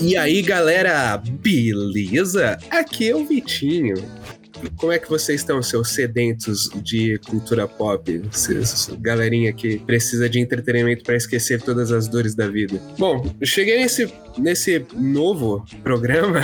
E aí, galera, beleza? Aqui é o Vitinho. Como é que vocês estão, seus sedentos de cultura pop? Vocês, galerinha que precisa de entretenimento para esquecer todas as dores da vida. Bom, cheguei nesse, nesse novo programa.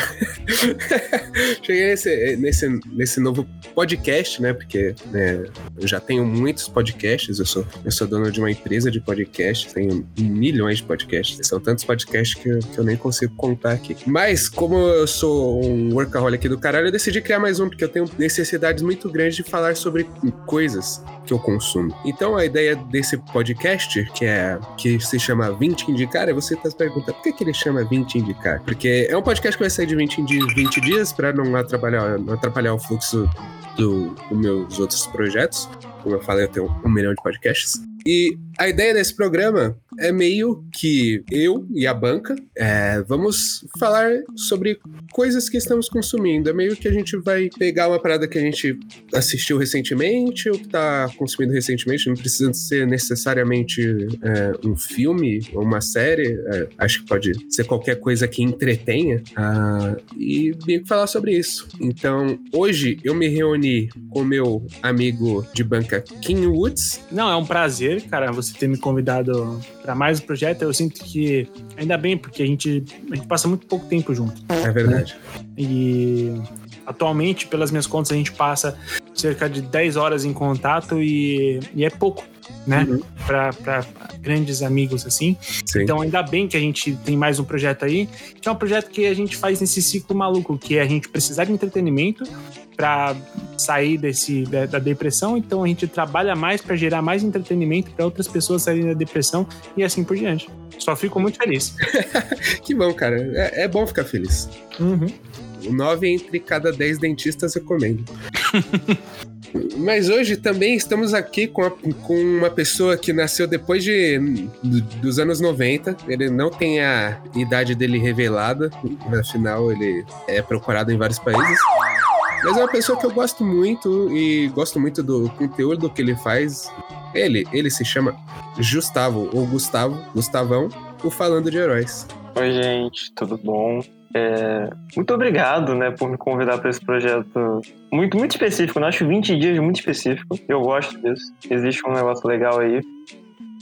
cheguei nesse, nesse, nesse novo podcast, né? Porque né, eu já tenho muitos podcasts, eu sou, eu sou dono de uma empresa de podcasts, tenho milhões de podcasts. São tantos podcasts que, que eu nem consigo contar aqui. Mas, como eu sou um workaholic do caralho, eu decidi criar mais um, porque eu tenho necessidades muito grandes de falar sobre coisas que eu consumo. Então, a ideia desse podcast, que é que se chama 20 Indicar, é você tá se perguntando por que, que ele chama 20 Indicar? Porque é um podcast que vai sair de 20 em di- 20 dias para não atrapalhar, não atrapalhar o fluxo do- dos meus outros projetos. Como eu falei, eu tenho um milhão de podcasts. E a ideia desse programa é meio que eu e a banca é, vamos falar sobre coisas que estamos consumindo. É meio que a gente vai pegar uma parada que a gente assistiu recentemente ou que tá consumindo recentemente, não precisa ser necessariamente é, um filme ou uma série, é, acho que pode ser qualquer coisa que entretenha, ah, e meio que falar sobre isso. Então, hoje eu me reuni com meu amigo de banca Kim Woods. Não, é um prazer, cara, você ter me convidado para mais um projeto. Eu sinto que, ainda bem, porque a gente, a gente passa muito pouco tempo junto. É verdade. E atualmente, pelas minhas contas, a gente passa cerca de 10 horas em contato e, e é pouco, né? Uhum. Para grandes amigos assim. Sim. Então, ainda bem que a gente tem mais um projeto aí, que é um projeto que a gente faz nesse ciclo maluco, que é a gente precisar de entretenimento para sair desse da, da depressão. Então, a gente trabalha mais para gerar mais entretenimento para outras pessoas saírem da depressão e assim por diante. Só fico muito feliz. Que bom, cara. É, é bom ficar feliz. Uhum. Nove entre cada dez dentistas recomendo. Mas hoje também estamos aqui com, a- com uma pessoa que nasceu depois de, do- dos anos 90. Ele não tem a idade dele revelada, afinal, ele é procurado em vários países. Mas é uma pessoa que eu gosto muito e gosto muito do conteúdo que ele faz. Ele, ele se chama Gustavo, ou Gustavo, Gustavão, o Falando de Heróis. Oi, gente, tudo bom? É, muito obrigado, né, por me convidar para esse projeto muito, muito específico. Eu acho 20 dias muito específico. Eu gosto disso. Existe um negócio legal aí.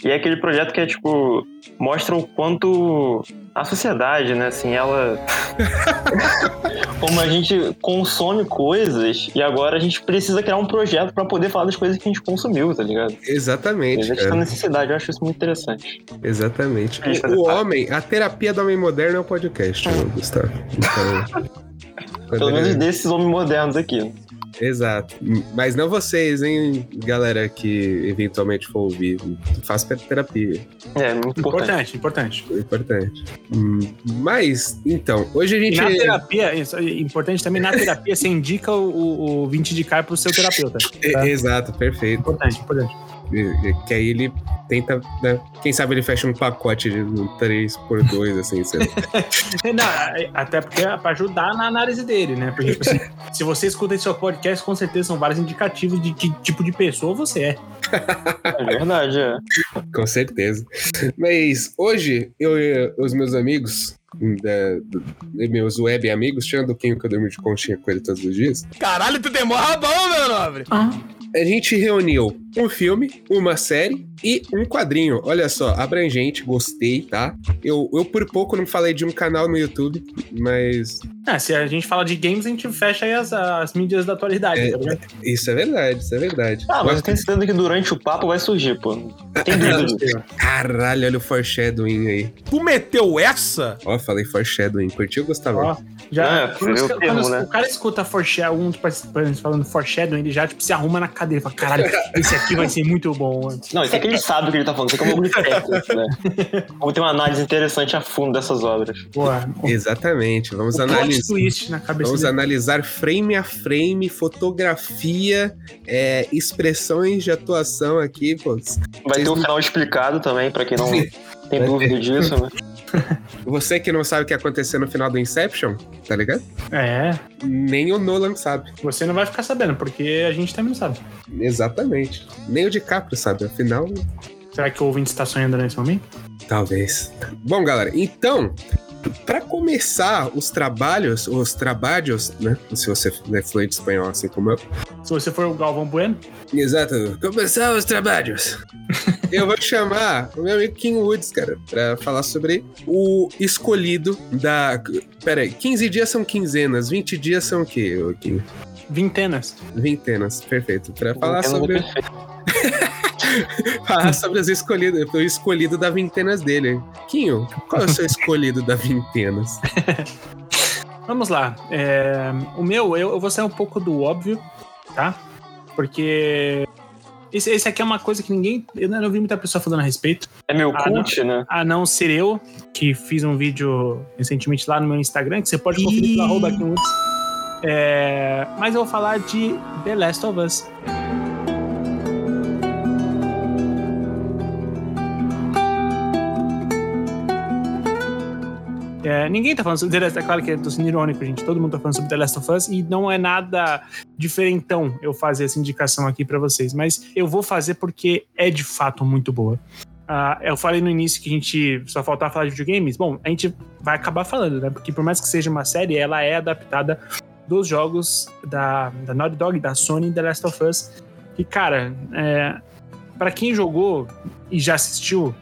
E é aquele projeto que é, tipo, mostra o quanto a sociedade, né, assim, ela. Como a gente consome coisas e agora a gente precisa criar um projeto para poder falar das coisas que a gente consumiu, tá ligado? Exatamente. Existe essa necessidade, eu acho isso muito interessante. Exatamente. O, homem, a terapia do homem moderno é o podcast, ô, Gustavo. Então, Pelo menos desses homens modernos aqui. Exato. Mas não vocês, hein, galera que eventualmente for ouvir. Faz terapia. É, muito importante. Importante, importante. É importante. Hum, Mas, então, hoje a E gente. na terapia, isso é importante também, na terapia você indica o, o 20 de cara pro seu terapeuta. É, tá? Exato, perfeito. Importante, importante. E- e- Que aí ele tenta. né, Quem sabe ele fecha um pacote de um 3x2, assim, sei lá. Não, é- até porque é pra ajudar na análise dele, né? Porque, tipo assim, se você escuta esse seu podcast, com certeza são vários indicativos de que tipo de pessoa você é. É verdade, é. Com certeza. Mas hoje, eu e os meus amigos, da- do- meus web amigos, tirando o Quinho que eu durmo de conchinha com ele todos os dias, Caralho, tu tem mó rabão, meu nobre. a gente reuniu um filme, uma série e um quadrinho. Olha só, abrangente, gostei, tá? Eu, eu por pouco não falei de um canal no YouTube, mas Ah, se a gente fala de games, a gente fecha aí as, as mídias da atualidade, É, tá ligado? isso é verdade, isso é verdade. Ah, mas eu tenho certeza que durante o papo vai surgir, pô. Tem dúvida. Caralho, olha o foreshadowing aí. Tu meteu essa? Ó, falei foreshadowing. Curtiu, Gustavo? Ó, já, É, quando, os- o termo, quando né? o cara escuta um dos participantes falando foreshadowing, ele já tipo, se arruma na cadeira e fala: caralho, esse aqui vai ser muito bom. mano." Não, isso é que ele sabe o que ele tá falando. Isso aqui é um técnico, né? Vamos ter uma análise interessante a fundo dessas obras. Boa. Exatamente. Vamos analisar. twist na cabeça Vamos dele. analisar frame a frame, fotografia, é, expressões de atuação aqui, pô. Vai Vocês ter o não- final explicado também, pra quem não tem dúvida disso, né? Você que não sabe o que aconteceu no final do Inception, tá ligado? É, Nem o Nolan sabe. você não vai ficar sabendo, porque a gente também não sabe. Exatamente. Nem o DiCaprio sabe. Afinal, Será que o ouvinte está sonhando nesse momento? talvez. Bom, galera, então, para começar os trabalhos, os trabalhos, né? Se você é fluente espanhol assim como eu. Se você for o Galvão Bueno, Exato. Começar os trabalhos. eu vou chamar o meu amigo King Woods, cara, pra falar sobre o escolhido da. Pera aí, 15 dias são quinzenas, 20 dias são o quê, King? vintenas. Vintenas, perfeito. Pra falar Vintena sobre, falar sobre os escolhidos, o escolhido da vintenas dele. Quinho, qual é o seu escolhido da vintenas? Vamos lá. É, o meu, eu, eu vou sair um pouco do óbvio, tá? Porque esse, esse aqui é uma coisa que ninguém. Eu não vi muita pessoa falando a respeito. É meu Ah, cult, né? A não ser eu, que fiz um vídeo recentemente lá no meu Instagram, que você pode conferir pelo arroba aqui no. É, mas eu vou falar de The Last of Us. É, ninguém tá falando sobre The Last É claro que eu tô sendo irônico, gente. Todo mundo tá falando sobre The Last of Us e não é nada diferentão eu fazer essa indicação aqui pra vocês. Mas eu vou fazer porque é de fato muito boa. Ah, eu falei no início que a gente só faltava falar de videogames. Bom, a gente vai acabar falando, né? Porque por mais que seja uma série, ela é adaptada dos jogos da, da Naughty Dog, da Sony e The Last of Us. E, cara, é, para quem jogou e já assistiu,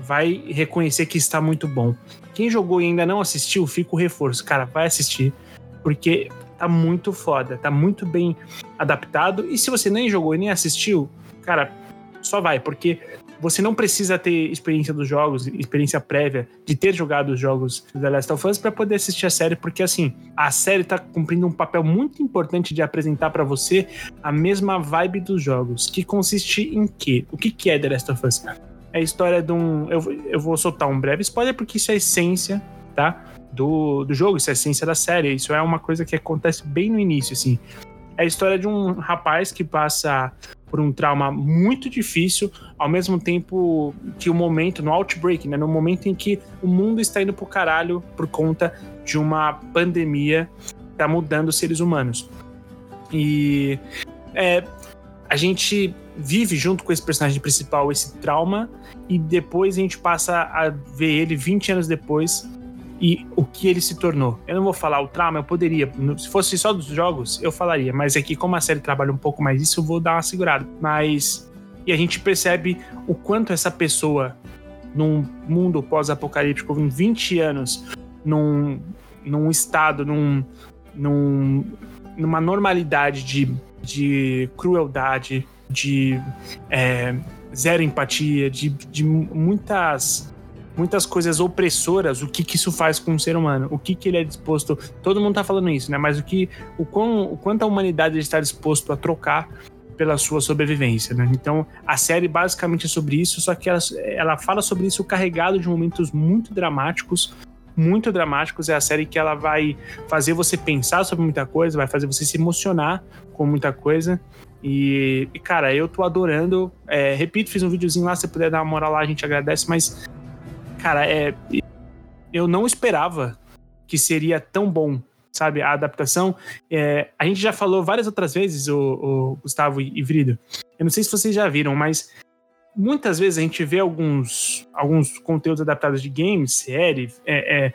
vai reconhecer que está muito bom. Quem jogou e ainda não assistiu, fica o reforço. Cara, vai assistir, porque tá muito foda, tá muito bem adaptado. E se você nem jogou e nem assistiu, cara, só vai, porque você não precisa ter experiência dos jogos, experiência prévia de ter jogado os jogos The Last of Us para poder assistir a série, porque assim, a série tá cumprindo um papel muito importante de apresentar para você a mesma vibe dos jogos, que consiste em quê? O que que é The Last of Us? É a história de um, eu, eu vou soltar um breve spoiler porque isso é a essência, tá? Do, do jogo, isso é a essência da série, isso é uma coisa que acontece bem no início, assim. É a história de um rapaz que passa por um trauma muito difícil, ao mesmo tempo que o momento, no outbreak, né? No momento em que o mundo está indo pro caralho por conta de uma pandemia que tá mudando os seres humanos. E é, a gente vive junto com esse personagem principal esse trauma e depois a gente passa a ver ele 20 anos depois e o que ele se tornou. Eu não vou falar o trauma, eu poderia. Se fosse só dos jogos, eu falaria. Mas aqui, como a série trabalha um pouco mais isso, eu vou dar uma segurada. Mas. E a gente percebe o quanto essa pessoa, num mundo pós-apocalíptico, em 20 anos, num, num estado, num, num, numa normalidade de, de crueldade, de é, zero empatia, de, de muitas muitas coisas opressoras, o que, que isso faz com o ser humano, o que, que ele é disposto. Todo mundo tá falando isso, né? Mas o que, o, quão, o quanto a humanidade está disposto a trocar pela sua sobrevivência, né? Então a série basicamente é sobre isso, só que ela, ela fala sobre isso carregado de momentos muito dramáticos. Muito dramáticos, é a série que ela vai fazer você pensar sobre muita coisa, vai fazer você se emocionar com muita coisa. E, e, cara, eu tô adorando. É, repito, fiz um videozinho lá, se puder dar uma moral lá, a gente agradece, mas cara, é, eu não esperava que seria tão bom, sabe? A adaptação. É, a gente já falou várias outras vezes, o, o Gustavo e Vrido. Eu não sei se vocês já viram, mas muitas vezes a gente vê alguns, alguns conteúdos adaptados de games, série, é, é,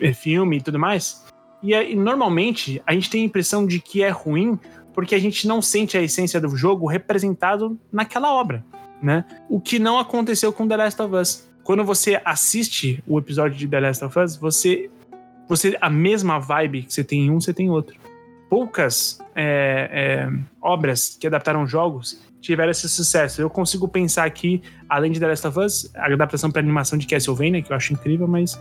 é, filme e tudo mais. E, e normalmente a gente tem a impressão de que é ruim porque a gente não sente a essência do jogo representado naquela obra, né? O que não aconteceu com The Last of Us quando você assiste o episódio de The Last of Us, você, você a mesma vibe que você tem em um, você tem em outro. Poucas é, é, obras que adaptaram jogos tiveram esse sucesso. Eu consigo pensar aqui, além de The Last of Us, a adaptação para animação de Castlevania, que eu acho incrível, mas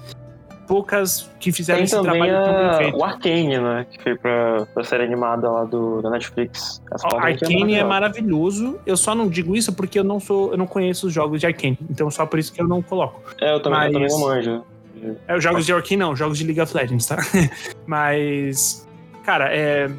poucas que fizeram Tem esse também trabalho tão bem a, feito. o Arcane, né? Que foi pra, pra série animada lá do, da Netflix. O parte Arcane é maravilhoso. Eu só não digo isso porque eu não sou, eu não conheço os jogos de Arcane. Então só por isso que eu não coloco. É, eu também, eu também Mas- não manjo. É os jogos de Arcane não, jogos de League of Legends, tá? Mas cara, é,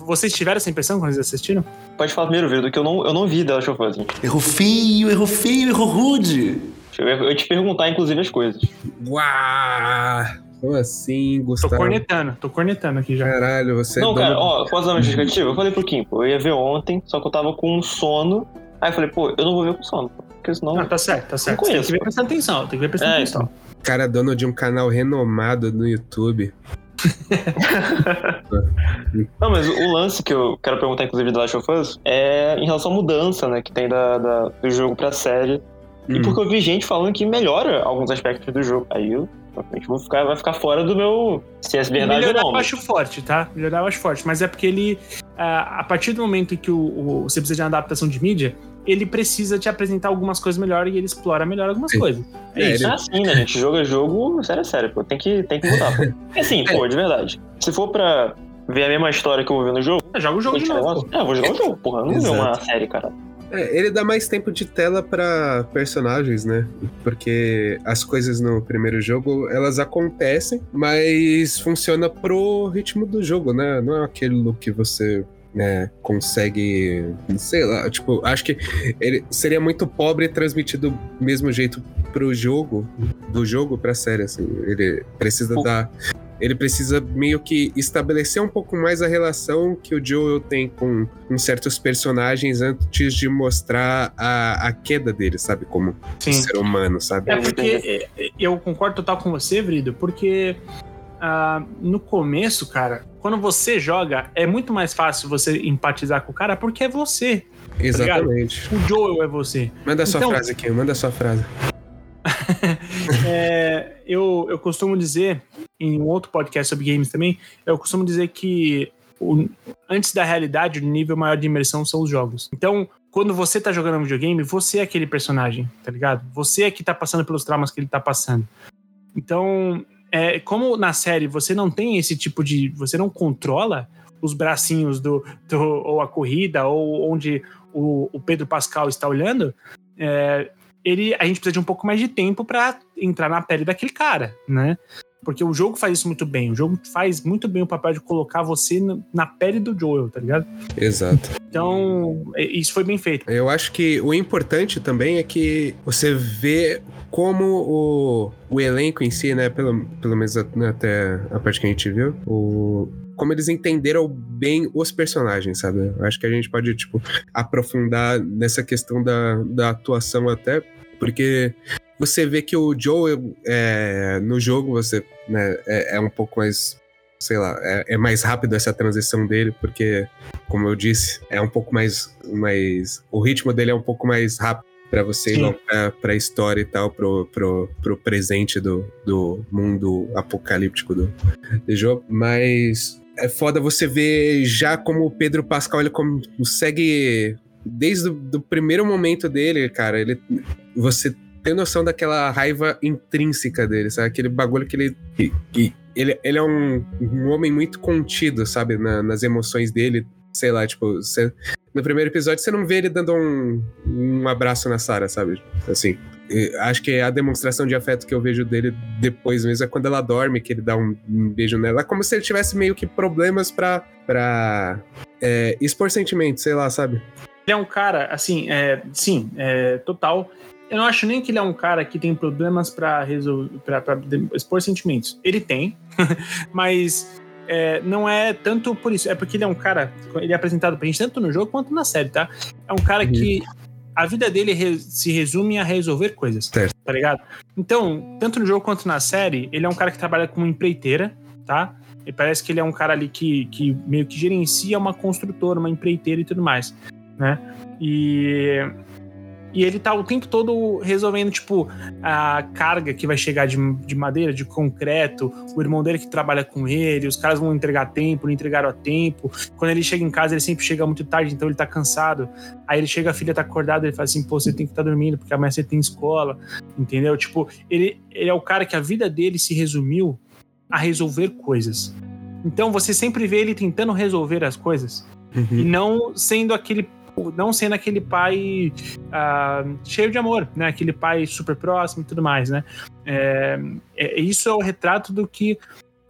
vocês tiveram essa impressão quando vocês assistiram? Pode falar primeiro, Vido, que eu não, eu não vi The Last of Us. Errou feio, errou feio, errou rude. Eu ia te perguntar, inclusive, as coisas. Uau! Como assim, Tô Gustavo? cornetando, tô cornetando aqui já. Caralho, você é não, dono cara, ó, posso dar uma justificativa? Eu falei pro Kim, pô, eu ia ver ontem, só que eu tava com sono. Aí eu falei, pô, eu não vou ver com sono, porque senão. Não, tá certo, tá certo. Você tem conheço, que ver prestando atenção, tem que ver prestando É, atenção. cara dono de um canal renomado no YouTube. Não, mas o lance que eu quero perguntar, inclusive, do Last of Us é em relação à mudança, né, que tem da, da- do jogo pra série. E Hum. porque eu vi gente falando que melhora alguns aspectos do jogo. Aí eu, provavelmente, vou ficar, vai ficar fora do meu. Se é verdade ou Melhorar não. eu acho forte, tá? Melhorar eu acho forte. Mas é porque ele, ah, a partir do momento que o, o- você precisa de uma adaptação de mídia, ele precisa te apresentar algumas coisas melhor e ele explora melhor algumas Sim. coisas. É, É, isso. ele- Ah, sim, né? A gente joga jogo, sério, é sério, pô. Tem que, tem que mudar, pô. É assim, pô, de verdade. Se for pra ver a mesma história que eu vou ver no jogo, Joga o jogo de novo. é, eu vou jogar o jogo, porra. Eu não vou ver uma série, cara. É, ele dá mais tempo de tela pra personagens, né? Porque as coisas no primeiro jogo, elas acontecem, mas funciona pro ritmo do jogo, né? Não é aquilo que você né, consegue, sei lá, tipo, acho que ele seria muito pobre transmitir do mesmo jeito pro jogo, do jogo pra série, assim. Ele precisa Pô. dar ele precisa meio que estabelecer um pouco mais a relação que o Joel tem com, com certos personagens antes de mostrar a, a queda dele, sabe? Como Sim. ser humano, sabe? É porque é, é, eu concordo total com você, Vrido, porque ah, no começo, cara, quando você joga, é muito mais fácil você empatizar com o cara porque é você. Exatamente. O Joel é você. Manda a sua Então- frase aqui, manda a sua frase. É, eu, eu costumo dizer, em um outro podcast sobre games também, eu costumo dizer que o- antes da realidade, o nível maior de imersão são os jogos. Então, quando você tá jogando um videogame, você é aquele personagem, tá ligado? Você é que tá passando pelos traumas que ele tá passando. Então, é, como na série você não tem esse tipo de. Você não controla os bracinhos do, do ou a corrida, ou onde o, o Pedro Pascal está olhando, é, ele, a gente precisa de um pouco mais de tempo para entrar na pele daquele cara, né? Porque o jogo faz isso muito bem. O jogo faz muito bem o papel de colocar você na pele do Joel, tá ligado? Exato. Então, é- isso foi bem feito. Eu acho que o importante também é que você vê como o, o elenco em si, né? Pelo, pelo menos até a parte que a gente viu, o, como eles entenderam bem os personagens, sabe? Eu acho que a gente pode, tipo, aprofundar nessa questão da, da atuação até, porque você vê que o Joe é, no jogo, você né, é, é um pouco mais. Sei lá, é, é mais rápido essa transição dele, porque como eu disse, é um pouco mais, mais. O ritmo dele é um pouco mais rápido pra você ir Sim. pra, pra história e tal, pro, pro, pro presente do, do mundo apocalíptico do, do jogo. Mas é foda você ver já como o Pedro Pascal ele consegue. Desde o do primeiro momento dele, cara, ele. Você tem noção daquela raiva intrínseca dele, sabe? Aquele bagulho que ele. que- ele, ele é um, um homem muito contido, sabe? Na- nas emoções dele. Sei lá, tipo, você- no primeiro episódio você não vê ele dando um, um abraço na Sarah, sabe? Assim. Acho que a demonstração de afeto que eu vejo dele depois mesmo é quando ela dorme, que ele dá um, um beijo nela. É como se ele tivesse meio que problemas pra, pra é, expor sentimentos, sei lá, sabe? Ele é um cara, assim, é, sim, é, total. Eu não acho nem que ele é um cara que tem problemas pra resolver, pra, expor sentimentos. Ele tem, mas é, não é tanto por isso. É porque ele é um cara, ele é apresentado pra gente tanto no jogo quanto na série, tá? É um cara que a vida dele re- se resume a resolver coisas, Certo. tá ligado? Então, tanto no jogo quanto na série, ele é um cara que trabalha como empreiteira, tá? E parece que ele é um cara ali que, que meio que gerencia uma construtora, uma empreiteira e tudo mais, né? E, e ele tá o tempo todo resolvendo, tipo, a carga que vai chegar de, de madeira, de concreto, o irmão dele que trabalha com ele, os caras vão entregar a tempo, não entregaram a tempo. Quando ele chega em casa, ele sempre chega muito tarde, então ele tá cansado. Aí ele chega, a filha tá acordada, ele fala assim, pô, você tem que estar dormindo, porque amanhã você tem escola, entendeu? Tipo, ele, ele é o cara que a vida dele se resumiu a resolver coisas. Então você sempre vê ele tentando resolver as coisas e não sendo aquele não sendo aquele pai ah, cheio de amor, né? Aquele pai super próximo e tudo mais, né? É, é- isso é o retrato do que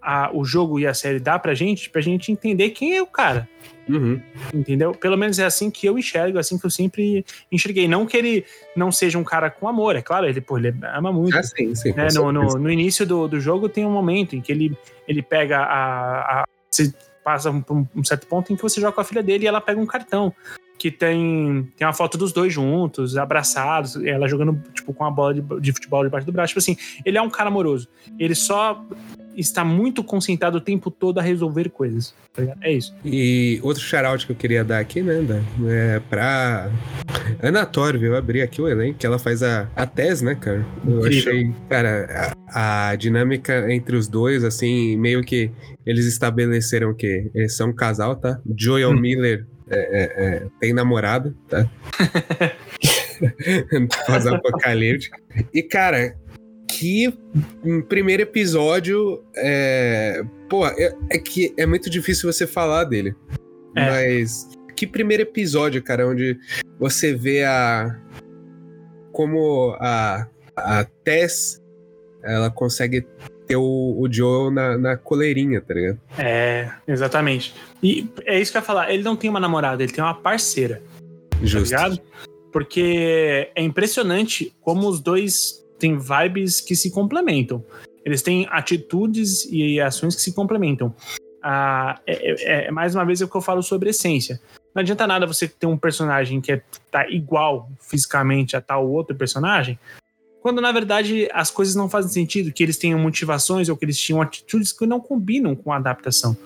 a- o jogo e a série dá pra gente, pra gente entender quem é o cara. Uhum. Entendeu? Pelo menos é assim que eu enxergo, é assim que eu sempre enxerguei. Não que ele não seja um cara com amor, é claro, ele, pô, ele ama muito. Ah, sim, sim. né? no, no, no início do, do jogo tem um momento em que ele, ele pega a. a você passa por um, um certo ponto em que você joga com a filha dele e ela pega um cartão. Que tem, tem uma foto dos dois juntos, abraçados, ela jogando tipo, com a bola de, de futebol debaixo do braço. Tipo assim, ele é um cara amoroso. Ele só está muito concentrado o tempo todo a resolver coisas. tá? É isso. E outro shout que eu queria dar aqui, né, da, é pra Ana Torv, eu abri aqui o elenco, que ela faz a, a Tess, né, cara? Eu Incrível. achei, cara, a, a dinâmica entre os dois, assim, meio que eles estabeleceram que eles são um casal, tá? Joel Hum. Miller é, é, é, tem namorado, tá? Pós-apocalíptico. E, cara, que primeiro episódio é. Pô, é, é que é muito difícil você falar dele. É. Mas que primeiro episódio, cara, onde você vê a. Como a, a Tess ela consegue ter o, o Joel na, na coleirinha, tá ligado? É, exatamente. E é isso que eu ia falar. Ele não tem uma namorada, ele tem uma parceira. Justo. tá ligado? Porque é impressionante como os dois têm vibes que se complementam. Eles têm atitudes e ações que se complementam. Ah, é, é- é mais uma vez o que eu falo sobre essência. Não adianta nada você ter um personagem que é, tá igual fisicamente a tal outro personagem, quando na verdade as coisas não fazem sentido, que eles tenham motivações ou que eles tinham atitudes que não combinam com a adaptação.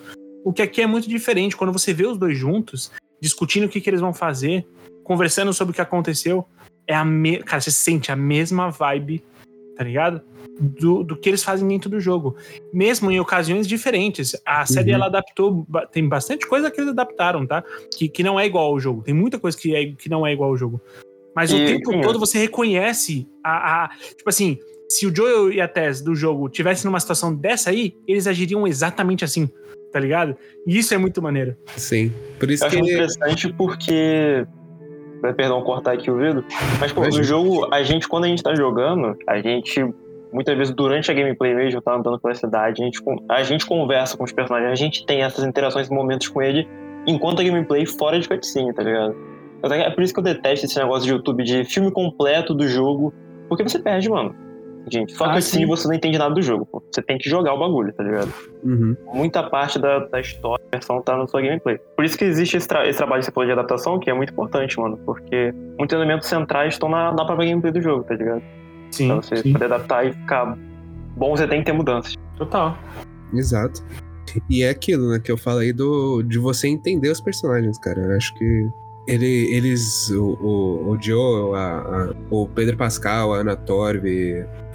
O que aqui é muito diferente, quando você vê os dois juntos, discutindo o que, que eles vão fazer, conversando sobre o que aconteceu, é a me... cara, você sente a mesma vibe, tá ligado? Do, do que eles fazem dentro do jogo. Mesmo em ocasiões diferentes. A série Uhum. ela adaptou, tem bastante coisa que eles adaptaram, tá? Que, que não é igual ao jogo. Tem muita coisa que, é, que não é igual ao jogo. Mas o E, tempo sim, todo você reconhece a, a- Tipo assim, se o Joel e a Tess do jogo tivessem numa situação dessa aí, eles agiriam exatamente assim, tá ligado? E isso é muito maneiro. Sim. Por isso Eu acho que. muito interessante porque. Vai, Perdão, cortar aqui o vidro. Mas, pô, Imagina. no jogo, a gente, quando a gente tá jogando, a gente. Muitas vezes durante a gameplay mesmo, tá andando pela cidade, a gente, a gente conversa com os personagens, a gente tem essas interações e momentos com ele enquanto a gameplay fora de cutscene, tá ligado? É por isso que eu detesto esse negócio de YouTube de filme completo do jogo, porque você perde, mano. Gente, só Ah, cutscene sim. você não entende nada do jogo, pô. Você tem que jogar o bagulho, tá ligado? Uhum. muita parte da, da história, da versão tá na sua gameplay. Por isso que existe esse, tra- esse trabalho que você falou de adaptação, que é muito importante, mano, porque muitos elementos centrais estão na, na própria gameplay do jogo, tá ligado? Sim, Pra você sim. poder adaptar e ficar bom, você tem que ter mudanças. Total. Exato. E é aquilo, né, que eu falei do, de você entender os personagens, cara. Eu acho que ele, eles, o, o, o Joe, a- a- o Pedro Pascal, a Ana Torv,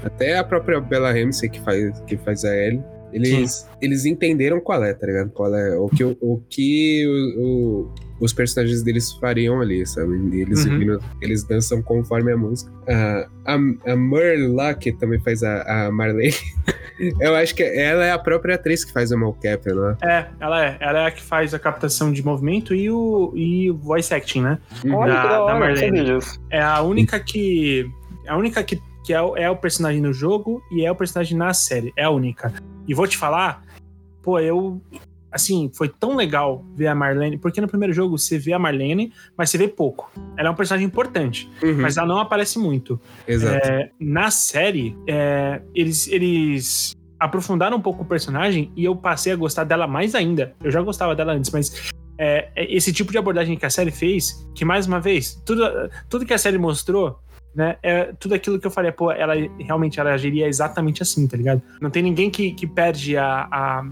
até a própria Bella Ramsey que faz, que faz a Ellie, eles, eles entenderam qual é, tá ligado? Qual é, o que, o, o que o- o- os personagens deles fariam ali, sabe? Eles, Uhum. eles dançam conforme a música. Ah, a, a Merle lá, que também faz a, a Marlene, eu acho que ela é a própria atriz que faz o mocap, né? É, ela é. Ela é a que faz a captação de movimento e o, e o voice acting, né? Uhum. Olha Da- que da da hora, não Marlene. É a única que. É a única que, que é, o- é o personagem no jogo e é o personagem na série. É a única. E vou te falar, pô, eu. Assim, foi tão legal ver a Marlene, porque no primeiro jogo você vê a Marlene, mas você vê pouco. Ela é um personagem importante, Uhum, mas ela não aparece muito. Exato. É, na série, é, eles, eles aprofundaram um pouco o personagem e eu passei a gostar dela mais ainda. Eu já gostava dela antes, mas é, é esse tipo de abordagem que a série fez, que mais uma vez, tudo, tudo que a série mostrou. Né, é tudo aquilo que eu falei, pô, ela realmente ela agiria exatamente assim, tá ligado? Não tem ninguém que, que perde a, a,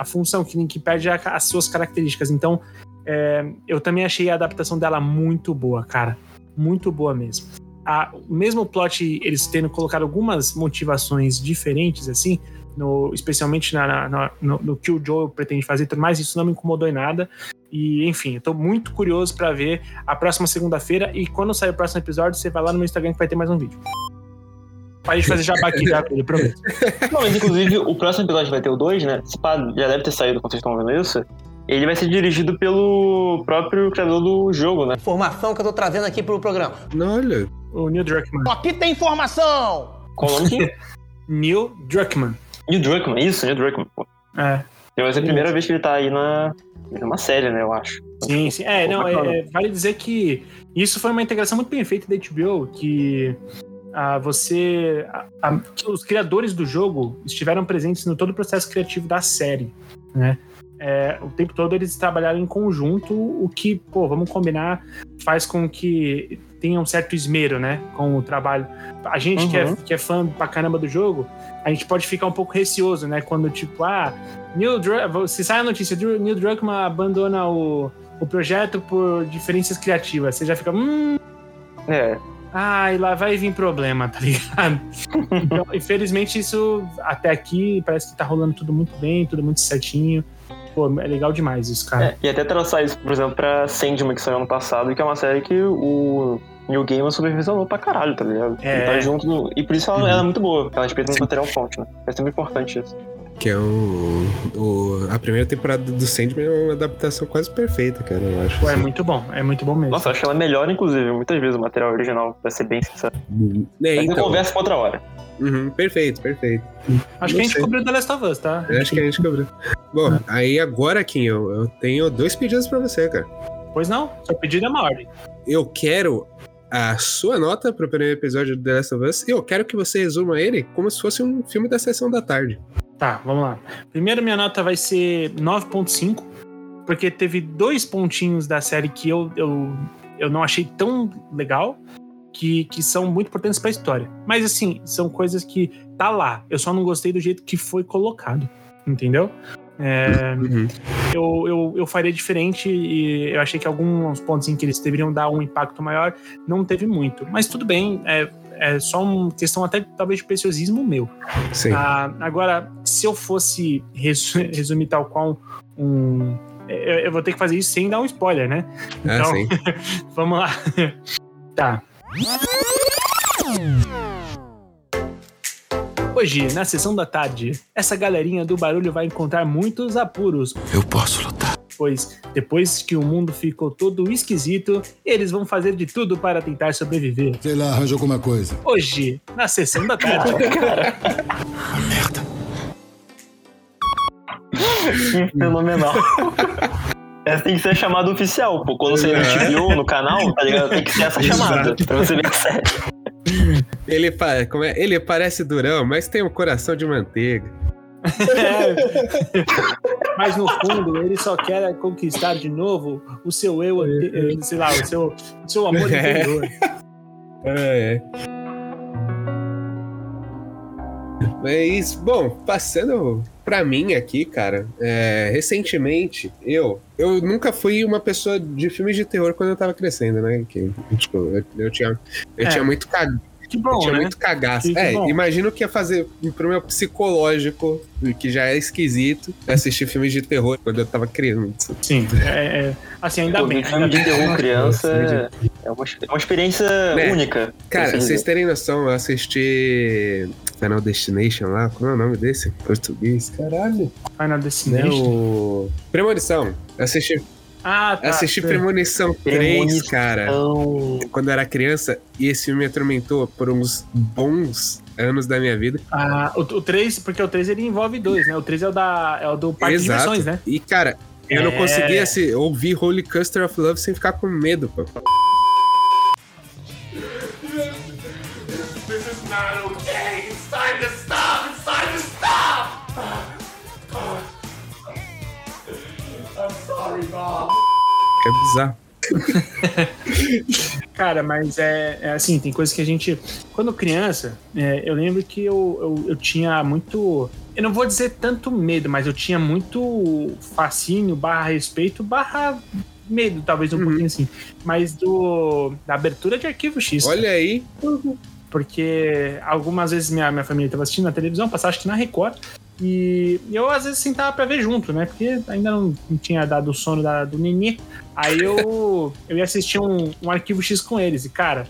a função, que, que perde as suas características. Então, é, eu também achei a adaptação dela muito boa, cara. Muito boa mesmo a, o mesmo plot, eles tendo colocado algumas motivações diferentes, assim, no, especialmente na, na- no, no que o Joel pretende fazer e tudo mais, isso não me incomodou em nada. E, enfim, eu tô muito curioso pra ver a próxima segunda-feira. E quando sair o próximo episódio, você vai lá no meu Instagram que vai ter mais um vídeo. Para de fazer jabá aqui, tá? Eu prometo. Não, mas inclusive o próximo episódio vai ter o 2, né? Esse pá já deve ter saído quando vocês estão vendo isso. Ele vai ser dirigido pelo próprio criador do jogo, né? Informação que eu tô trazendo aqui pro programa. Não, olha. O Neil Druckmann. Aqui tem informação! Qual o nome aqui? Neil Druckmann. Neil Druckmann, isso, Neil Druckmann. pô. É. Vai ser a primeira vez que ele tá aí na, numa série, né, eu acho. Sim, sim. É, Pô, não, é- é- vale dizer que isso foi uma integração muito bem feita da HBO, que ah, você. a- a- os criadores do jogo estiveram presentes no todo o processo criativo da série, né? É, o tempo todo eles trabalharam em conjunto, o que, pô, vamos combinar, faz com que tenha um certo esmero, né, com o trabalho. A gente que, é, Uhum. que é fã pra caramba do jogo, a gente pode ficar um pouco receoso, né, quando tipo, ah, Neil Druckmann, se sai a notícia, Neil Druckmann abandona o, o projeto por diferenças criativas, você já fica, hum, É, ai, lá vai vir problema, tá ligado? então, infelizmente, isso até aqui parece que tá rolando tudo muito bem, tudo muito certinho. Pô, é legal demais isso, cara. é. E até traçar isso, por exemplo, pra Sandman, que saiu ano passado, que é uma série que o New Gamer supervisionou pra caralho, tá ligado? É. Ele tá junto no... E por isso ela, Uhum. ela é muito boa, porque ela respeita muito material fonte, né? É sempre importante isso. Que é o, o- A primeira temporada do Sandman é uma adaptação quase perfeita, cara, eu acho. Pô, é muito bom, é muito bom mesmo. Nossa, eu acho ela melhor, inclusive, muitas vezes, o material original, pra ser bem sincero. É, Mas então, conversa pra outra hora. uhum, perfeito, perfeito. Acho que não a gente sei. cobriu The Last of Us, tá? Eu acho que a gente cobriu. Bom, aí agora, Kim, eu, eu tenho dois pedidos pra você, cara. Pois não, seu pedido é uma ordem. Eu quero a sua nota pro primeiro episódio de The Last of Us e eu quero que você resuma ele como se fosse um filme da sessão da tarde. Tá, vamos lá. Primeiro, minha nota vai ser 9,5, porque teve dois pontinhos da série que eu, eu, eu não achei tão legal, que, que são muito importantes pra história. Mas, assim, são coisas que tá lá. Eu só não gostei do jeito que foi colocado, entendeu? É, Uhum. eu, eu, eu faria diferente e eu achei que alguns pontos em que eles deveriam dar um impacto maior não teve muito. Mas tudo bem, é, é só uma questão até talvez de preciosismo meu. Sim. Ah, agora, se eu fosse resu- resumir tal qual um. Eu, eu vou ter que fazer isso sem dar um spoiler, né? ah, então- sim. Vamos lá. tá. Hoje, na sessão da tarde, essa galerinha do barulho vai encontrar muitos apuros, Eu posso lutar. Pois depois que o mundo ficou todo esquisito, eles vão fazer de tudo para tentar sobreviver. Sei lá, arranja alguma coisa. Hoje, na sessão da tarde. Ah, merda. Fenomenal. Essa tem que ser a chamada oficial, pô. Quando você É. HBO no canal, tá ligado? Tem que ser essa chamada. Pra você ver a série. Ele, como é? ele parece durão, mas tem um coração de manteiga. É. Mas no fundo, ele só quer conquistar de novo o seu eu, ante- sei lá, o seu, o seu amor É. interior. É, é. Mas, bom, passando pra mim aqui, cara, é, recentemente, eu eu nunca fui uma pessoa de filmes de terror quando eu tava crescendo, né? Que, tipo, eu, eu tinha, eu É. tinha muito cag... Que eu bom, tinha né? muito cagaço. Que- que é, bom. imagino que ia fazer pro meu psicológico, que já é esquisito, assistir filmes de terror quando eu tava criança. Sim, é, é- assim, ainda Pô, bem. filme Ainda de terror criança é, é uma, é uma experiência É. única. Cara, pra você vocês dizer. terem noção, eu assisti Final Destination lá, como é o nome desse? Português? Caralho. Final Né, Destination. o... Premonição. Eu assisti, Ah, tá. assisti. Premonição 3, Premonição. cara, quando eu era criança, e esse filme me atormentou por uns bons anos da minha vida. Ah, o, o 3, porque o 3 ele envolve dois, né? O 3 é o, da, é o do Parque de Diversões, né? E, cara, eu não É. conseguia se, ouvir Holy Custer of Love sem ficar com medo, pô. Bizarro. Cara, mas é, é assim, tem coisas que a gente. Quando criança, é, eu lembro que eu, eu, eu tinha muito. Eu não vou dizer tanto medo, mas eu tinha muito fascínio, barra respeito, barra medo, talvez um Uhum. pouquinho assim. Mas do. Da abertura de arquivo X. Olha aí. Porque algumas vezes minha, minha família estava assistindo na televisão, passava acho que na Record. E eu às vezes sentava pra ver junto, né? Porque ainda não, não tinha dado o sono da, do Nenê. Aí eu, eu ia assistir um, um arquivo X com eles. E, cara,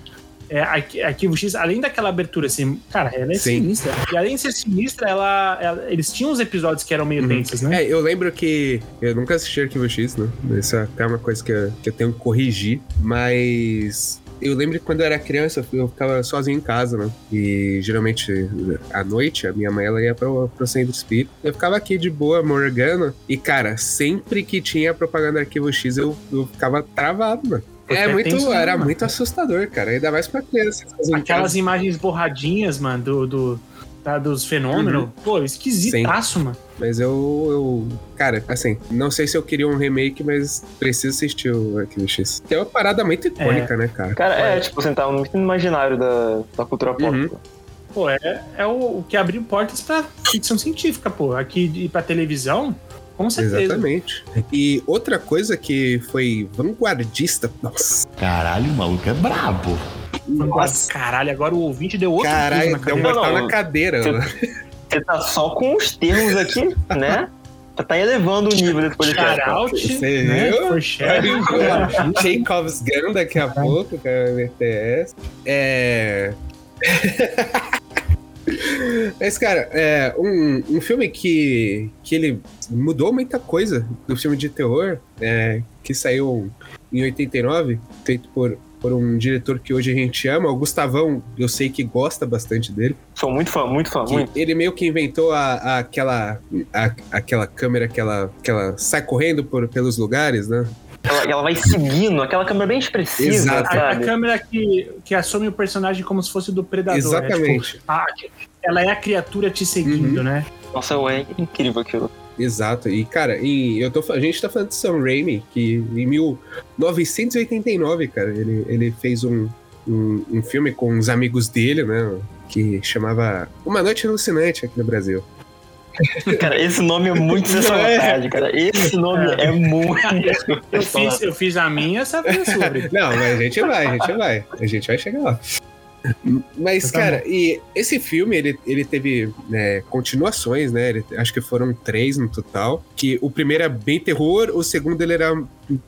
é, Arqui- arquivo X, além daquela abertura assim, cara, ela é Sim. sinistra. E além de ser sinistra, ela, ela- eles tinham uns episódios que eram meio Uhum. tensos, né? É, eu lembro que eu nunca assisti Arquivo X, né? Isso é até uma coisa que eu, que eu tenho que corrigir, mas Eu lembro que quando eu era criança, eu ficava sozinho em casa, né? E geralmente à noite, a minha mãe ela ia pro, pro centro espírita. Eu ficava aqui de boa, morgando. E, cara, sempre que tinha propaganda Arquivo X, eu, eu ficava travado, mano. Porque É é muito, né, era mano? muito assustador, cara. Ainda mais pra criança. Aquelas imagens borradinhas, mano, do, do- tá, dos fenômenos. Uhum. Pô, esquisitaço, mano. Mas eu, eu. Cara, assim, não sei se eu queria um remake, mas preciso assistir o Arquivo X. Que é uma parada muito icônica, né, cara? Cara, é, tipo, você tá muito no imaginário da, da cultura pop. Uhum. Pô, é, é o, o que abriu portas pra ficção científica, pô. Aqui e pra televisão, com certeza. Exatamente. E outra coisa que foi vanguardista. Nossa, Caralho, o maluco é brabo. Nossa, caralho, agora o ouvinte deu outro caralho, na deu cabeça. um mortal Não, na cadeira. você- tá só com os termos aqui, né? Tá elevando o nível desse podcast. Shoutout, Você né? Chekhov's Gun daqui a pouco, cara, BTS. É. Mas, cara, é um, um filme que, que ele mudou muita coisa do filme de terror, é, que saiu em 89, feito por, por um diretor que hoje a gente ama, o Gustavão, eu sei que gosta bastante dele. Sou muito fã, muito fã, muito. ele meio que inventou a, a- aquela, a- aquela câmera que ela, que ela sai correndo por, pelos lugares, né? Ela, ela vai seguindo, aquela câmera bem expressiva, Exato. A, a câmera que, que assume o personagem como se fosse do predador. Exatamente. É, tipo, a- ela é a criatura te seguindo, Uhum. né? Nossa, é incrível aquilo. Exato. E, cara, e eu tô, a gente tá falando de Sam Raimi, que em 1989, cara, ele, ele fez um, um, um filme com os amigos dele, né? Que chamava Uma Noite Alucinante aqui no Brasil. Cara, esse nome é muito sessão da É. cara. Esse nome é, muito. Eu fiz, eu fiz a minha, sabe sobre. Não, mas a gente vai, a gente vai. A gente vai chegar lá. Mas, Tá cara, e esse filme, ele, ele teve né, continuações, né? Ele- acho que foram três no total. Que o primeiro é bem terror, o segundo ele era.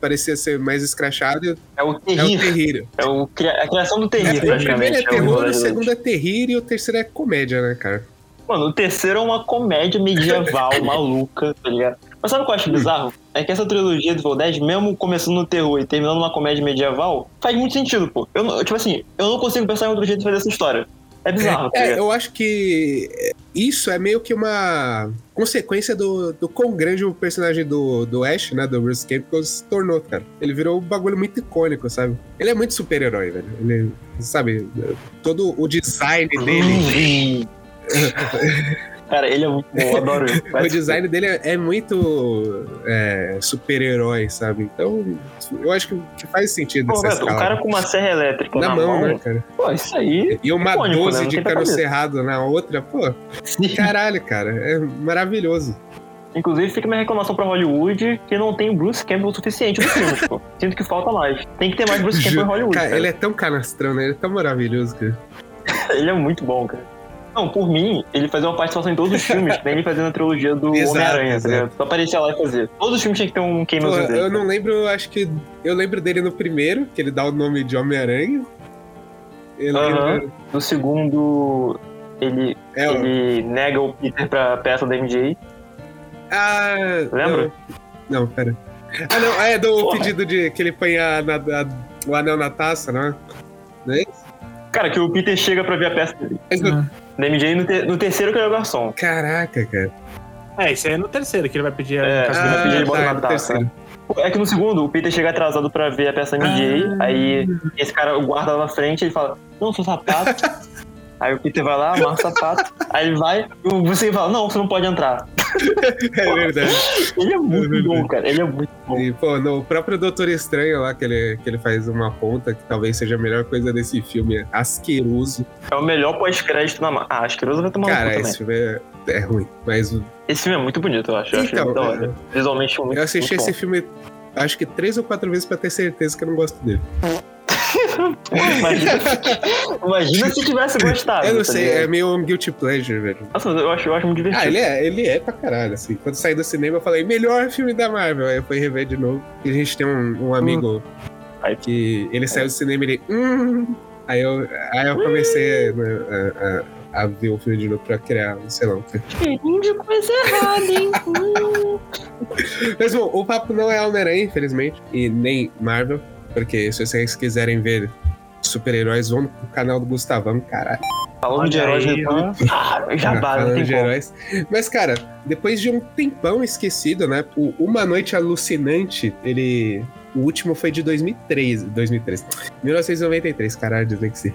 parecia ser mais escrachado. É o É o terrível. terrível. É o, cria- a criação do É, terrível, o primeiro praticamente. é é o terror, o Rolling segundo é terrível e o terceiro é comédia, né, cara? Mano, o terceiro é uma comédia medieval maluca, tá ligado? Mas sabe o que eu acho bizarro? É que essa trilogia do Evil Dead, mesmo começando no terror e terminando numa comédia medieval, faz muito sentido, pô. Eu, não- tipo assim, eu não consigo pensar em outro jeito de fazer essa história. É bizarro, tá É, ligado? eu acho que isso é meio que uma consequência do, do quão grande o personagem do, do Ash, né, do Bruce Campbell, se tornou, cara. Ele virou um bagulho muito icônico, sabe? Ele é muito super-herói, velho. Ele, sabe, todo o design dele, Cara, ele é muito bom, eu adoro ele. o design dele é, é muito é, super-herói, sabe? Então, eu acho que, faz sentido Pô, Beto, o cara com uma serra elétrica na, na, mão, mão, né, cara? pô, isso aí. E uma Icônico, 12 né? De cano cerrado na outra, pô, caralho, cara, é maravilhoso. Inclusive, fica minha reclamação pra Hollywood que não tem Bruce Campbell o suficiente no filme, tipo. Sinto que falta mais. Tem que ter mais Bruce Campbell em Hollywood. Cara, cara. ele é tão canastrão, né? Ele é tão maravilhoso, cara. Ele é muito bom, cara. Não, por mim, ele fazia uma participação em todos os filmes, que nem ele fazia na trilogia do Homem-Aranha, tá ligado? Só aparecia lá e fazia. Todos os filmes tinham que ter um Pô, cameo dele. eu não lembro, acho que. Eu lembro dele no primeiro, que ele dá o nome de Homem-Aranha. Aham. lembro. No segundo, ele, É, ele nega o Peter pra peça da MJ. Ah. Lembra? Não, não, pera. Ah, não, é do Porra. pedido de que ele põe a, na- a- o anel na taça, não é? Não é isso? Cara, que o Peter chega pra ver a peça dele. Ah. Da MJ no, te- no terceiro que ele é o garçom. Caraca, cara. É, isso aí é no terceiro que ele vai pedir É, a Ah, casamento. vai pedir ele bota na no taça. terceiro. É que no segundo, o Peter chega atrasado pra ver a peça MJ, Ah. aí esse cara guarda lá na frente e fala, não, seu sapato. aí o Peter vai lá, amarra o sapato, aí ele vai, e Wayne fala, não, você não pode entrar. É verdade. Ele é muito É bom, cara, ele é muito bom. E, pô, no próprio Doutor Estranho lá, que ele, que ele faz uma ponta, que talvez seja a melhor coisa desse filme, é asqueroso. É o melhor pós-crédito na... Ah, asqueroso vai tomar Cara, também. esse filme é, é ruim. Mas Esse filme é muito bonito, eu acho. Eu Então, da é. Visualmente muito eu assisti muito esse filme, acho que três ou quatro vezes pra ter certeza que eu não gosto dele. Imagina, imagina se tivesse gostado. eu não tá sei, ligado? é meio um guilty pleasure, velho. Nossa, eu acho, eu acho muito divertido. Ah, ele é, ele é pra caralho, assim. Quando saí do cinema, eu falei, melhor filme da Marvel. Aí eu fui rever de novo. E a gente tem um, um amigo Aí- que ele saiu do cinema e ele. Hum. Aí eu, aí eu comecei né, a, a- a ver o filme de novo pra criar, sei lá. Cheirinho de coisa errada, hein? Hum. Mas bom, o papo não é Homem-Aranha, infelizmente, e nem Marvel, porque se vocês quiserem ver super-heróis, vão no canal do Gustavão, caralho. Falando de Olha heróis, aí, depois... ah, jabá, não falando tem de como. heróis. Mas, cara, depois de um tempão esquecido, né? O Uma Noite Alucinante, ele. O último foi de 2013. 2013. 1993, caralho, dislexia.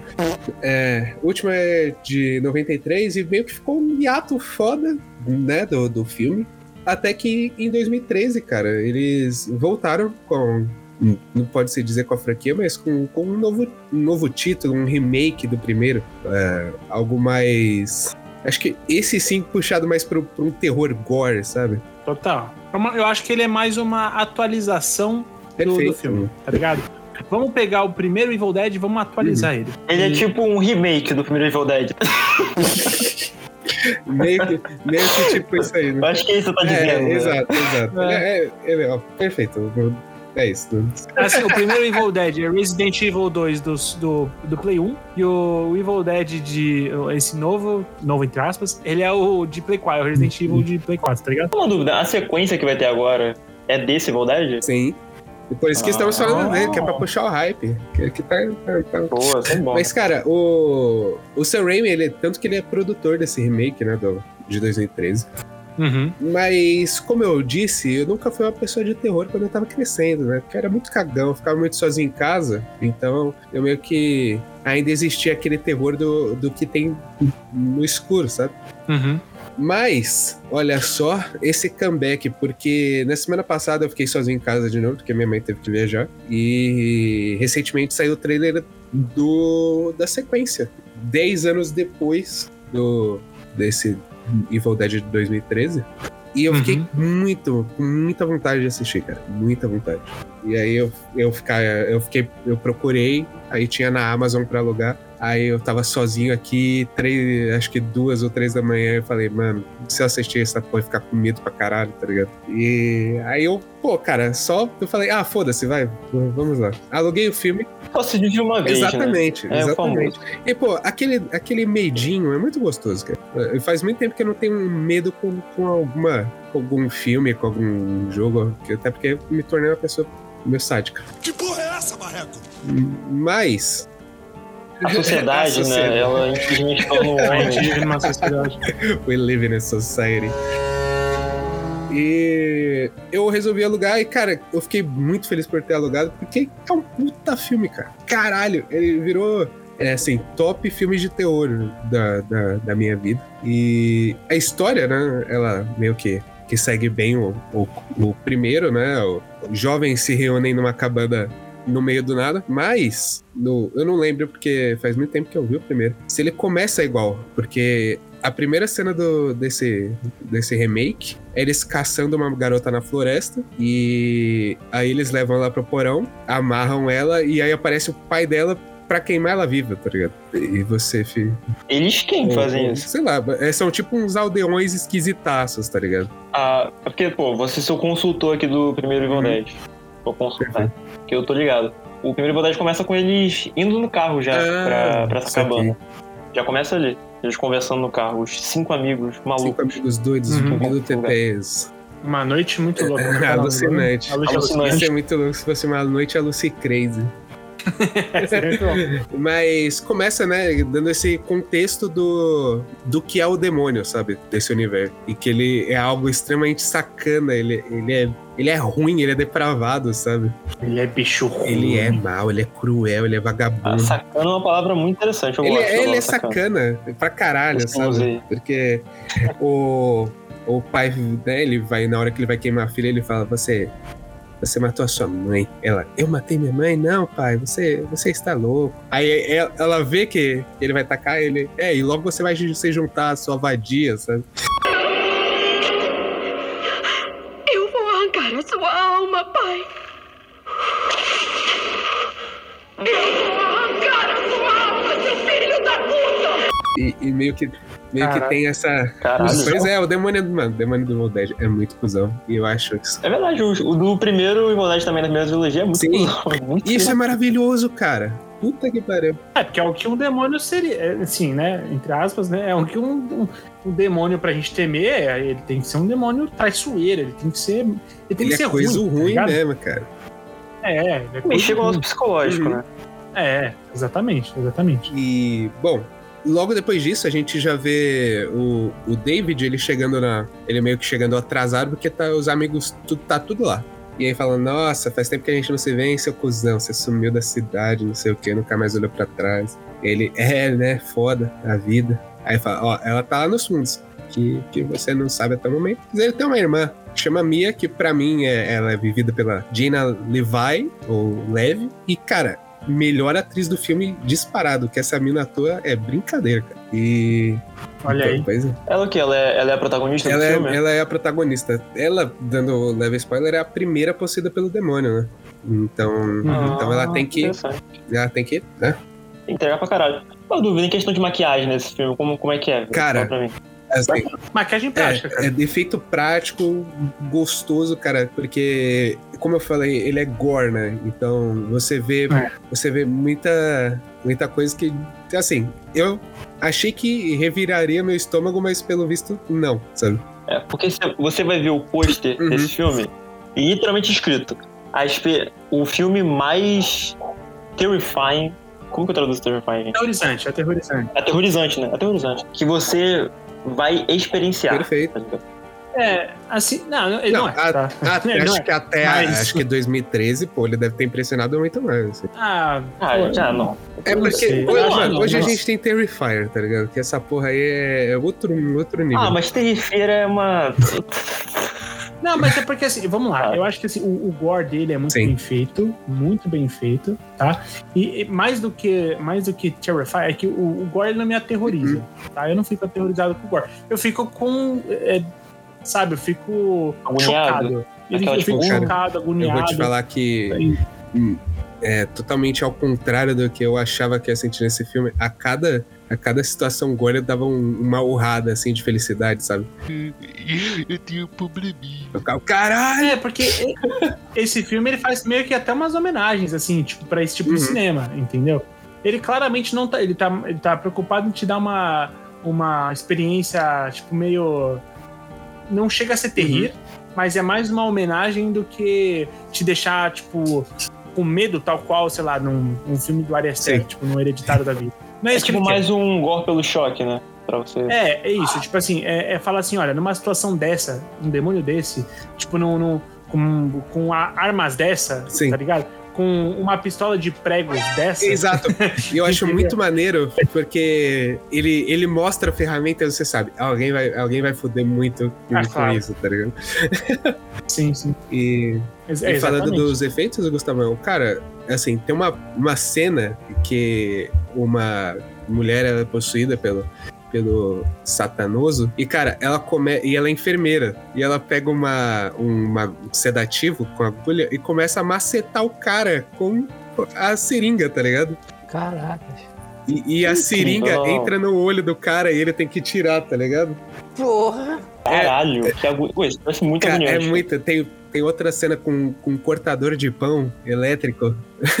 É, o último é de 93 e meio que ficou um hiato foda, né? Do, do filme. Até que em 2013, cara, eles voltaram com. Não pode se dizer com a franquia, mas com, com um, novo, um novo título, um remake do primeiro. É, algo mais. Acho que esse sim puxado mais pro, pro um terror gore, sabe? Total. É Eu acho que ele é mais uma atualização do, Perfeito. do filme, tá ligado? Vamos pegar o primeiro Evil Dead e vamos atualizar ele. Ele é tipo um remake do primeiro Evil Dead. Meio que, meio que tipo isso aí, Eu né? acho que é isso que você tá dizendo. É, né? exato, exato. É, é, é, ó, perfeito. É isso. Assim, o primeiro Evil Dead é Resident Evil 2 do, do, do Play 1 e o Evil Dead de esse novo, novo entre aspas, ele é o de Play 4, é o Resident Evil de Play 4, tá ligado? Uma dúvida, a sequência que vai ter agora é desse Evil Dead? Sim. E por isso que estamos Ah. falando dele, que é pra puxar o hype. Que, que tá, tá, tá- Boa, é bom. Mas, cara, o, o Sam Raimi, ele, tanto que ele é produtor desse remake, né, do, de 2013. Uhum. Mas, como eu disse, eu nunca fui uma pessoa de terror quando eu tava crescendo, né? Porque eu era muito cagão, eu ficava muito sozinho em casa. Então, eu meio que ainda existia aquele terror do, do que tem no escuro, sabe? Uhum. Mas, olha só, esse comeback, porque na semana passada eu fiquei sozinho em casa de novo, porque minha mãe teve que viajar. E recentemente saiu o trailer do, da sequência. Dez anos depois do, desse Evil Dead de 2013. E eu fiquei muito, com muita vontade de assistir, cara. Muita vontade. E aí eu, eu, ficar, eu fiquei, eu procurei, aí tinha na Amazon pra alugar. Aí eu tava sozinho aqui, três, acho que duas ou três da manhã, eu falei, mano, se eu assistir essa porra, ficar com medo pra caralho, tá ligado? E aí eu, pô, cara, só eu falei, ah, foda-se, vai, vamos lá. Aluguei o filme. Posso dividir uma vez, né? Exatamente, É, o exatamente. E, pô, aquele, aquele medinho é muito gostoso, cara. Faz muito tempo que eu não tenho medo com, com alguma com algum filme, com algum jogo, até porque eu me tornei uma pessoa meio sádica. Que porra é essa, Marreco? Mas. A sociedade, A sociedade. né? Ela infelizmente tornou A gente homem. vive numa sociedade. We live in a society. E eu resolvi alugar e, cara, eu fiquei muito feliz por ter alugado, porque é um puta filme, cara. Caralho, ele virou, é, assim, top filmes de terror da, da, da minha vida. E a história, né, ela meio que, que segue bem o, o, o primeiro, né? O, jovens se reúnem numa cabana no meio do nada, mas no, eu não lembro porque faz muito tempo que eu vi o primeiro. Se ele começa igual, porque a primeira cena do, desse, desse remake é eles caçando uma garota na floresta e aí eles levam ela pro porão, amarram ela e aí aparece o pai dela pra queimar ela viva, tá ligado? E você, filho. Eles quem fazem isso? Sei lá, é, são tipo uns aldeões esquisitaços, tá ligado? Ah, é porque, pô, você é o consultor aqui do primeiro Evil Uhum. Vou consultar. Que eu tô ligado. O primeiro Dead começa com eles indo no carro já Ah, pra, pra essa cabana. Já começa ali. Eles conversando no carro, os cinco amigos Cinco malucos. amigos doidos, Uhum. ouvindo TTs. Uma noite muito louca. né? Alucinante. A noite Alucinante. Isso é muito louco se fosse uma noite a Lucy Crazy. Mas começa, né, dando esse contexto do, do que é o demônio, sabe? Desse universo. E que ele é algo extremamente sacana, ele, ele, é, ele é ruim, ele é depravado, sabe? Ele é bicho ruim. Ele é mau, ele é cruel, ele é Ah, vagabundo. sacana é uma palavra muito interessante. Ele gosto. eu ele é gosto, sacana pra caralho, sabe? Porque o, o pai, né, ele vai, na hora que ele vai queimar a filha, ele fala: Você. Você matou a sua mãe. Ela, eu matei minha mãe? Não, pai, você, você está louco. Aí ela, vê que ele vai atacar ele. É, e logo você vai se juntar à sua vadia, sabe? E, meio que. Meio que Caralho. tem essa. Caralho. Pois é, o demônio. Mano, o demônio do Evil Dead é muito cuzão. E eu acho isso. É verdade, o, o do primeiro Evil Dead também, da primeira trilogia, é muito Sim. bizarro, muito E isso é maravilhoso, cara. Puta que pariu. É, porque é o que um demônio seria, é, assim, né? Entre aspas, né? É o que um, um, um demônio pra gente temer, é, ele tem que ser um demônio traiçoeiro, ele tem que ser. Ele tem Ele que ser é coisa ruim. tá ruim ligado? mesmo, cara. É, ele é coisa Mexer com o ruim. nosso psicológico, Uhum. né? É, exatamente, exatamente. E, bom, logo depois disso a gente já vê o, o David, ele chegando na. Ele meio que chegando atrasado, porque tá, os amigos, tudo, tá tudo lá. E aí falando, nossa, faz tempo que a gente não se vê, hein, seu cuzão, você sumiu da cidade, não sei o que, nunca mais olhou pra trás. Ele, é, né, foda, a vida. Aí fala, ó, ela tá lá nos fundos, que, que você não sabe até o momento. Mas ele tem uma irmã, chama Mia, que pra mim é, ela é vivida pela Gina Levi, ou Leve. E, cara, melhor atriz do filme disparado, que essa mina atua é brincadeira, cara. E. Olha aí. Pois é. Ela o quê? Ela é, ela é a protagonista Ela do é, filme? ela é a protagonista. Ela, dando leve spoiler, é a primeira possuída pelo demônio, né? Então, Ah, então ela tem que. Ela tem que. Né? Tem que entregar pra caralho. Uma dúvida em questão de maquiagem nesse filme, como, como é que é? Cara, Fala pra mim. Assim, Maquiagem prática, é, cara. é defeito prático, gostoso, cara, porque, como eu falei, ele é gore, né? Então você vê, É. você vê muita, muita coisa que, assim, eu achei que reviraria meu estômago, mas pelo visto, não, sabe? É, porque você vai ver o pôster Uhum. desse filme, e literalmente escrito, a espe- o filme mais terrifying. Como que eu traduzo terrifying? Aterrorizante, aterrorizante. Aterrorizante, né? Aterrorizante. Que você vai experienciar. Perfeito. É, assim, não, ele não, Não, é. a- tá? Ah, Ele não acho é. que até Mas- acho que 2013, pô, ele deve ter impressionado muito mais. assim. Ah, Ah, pô, já não. É porque hoje, acho- mano, hoje a gente tem Terrifier, tá ligado? Que essa porra aí é é outro, outro nível. Ah, mas Terrifier é uma. Não, mas é porque assim, vamos lá. Ah. Eu acho que assim, o, o gore dele é muito Sim. bem feito, muito bem feito, tá? E, e mais do que mais do que Terrify, é que o, o gore ele não me aterroriza, Uhum. tá? Eu não fico aterrorizado com o gore. Eu fico com, é, sabe, eu fico Agoniado? chocado. Eu, Aquela, eu fico tipo, chocado, eu agoniado. vou te falar que Aí, hum, é totalmente ao contrário do que eu achava que ia sentir nesse filme. A cada, a cada situação gore eu dava um- uma urrada assim de felicidade, sabe? Eu tenho um probleminha. Eu ficava, caralho! É, porque esse filme ele faz meio que até umas homenagens, assim, tipo, pra esse tipo Uhum. de cinema, entendeu? Ele claramente não tá. Ele tá, ele tá preocupado em te dar uma, uma experiência, tipo, meio. Não chega a ser terrível, mas é mais uma homenagem do que te deixar, tipo, com medo, tal qual, sei lá, num, num filme do Ari Aster, tipo, no Hereditário da Vida. Não é É isso que tipo ele quer. mais um gore pelo choque, né? Pra você. É, é isso. Tipo assim, é, é falar assim, olha, numa situação dessa, um demônio desse, tipo, num, num- com, com a- armas dessa, Sim. tá ligado? Com uma pistola de pregos dessa. Exato. E eu acho muito maneiro porque ele, ele mostra ferramentas, você sabe, alguém vai, alguém vai foder muito com Ah, claro. isso, tá ligado? Sim, sim. E E falando dos efeitos, Gustavão, cara, assim, tem uma, uma cena que uma mulher ela é possuída pelo, pelo satanoso e, cara, ela come e ela é enfermeira e ela pega uma, uma um sedativo com agulha e começa a macetar o cara com a seringa, tá ligado? Caracas. E, e a seringa Não. entra no olho do cara e ele tem que tirar, tá ligado? Porra. Caralho, que agu... Isso parece muito Cara, é agoniante. muito. Tem, tem outra cena com, com um cortador de pão elétrico.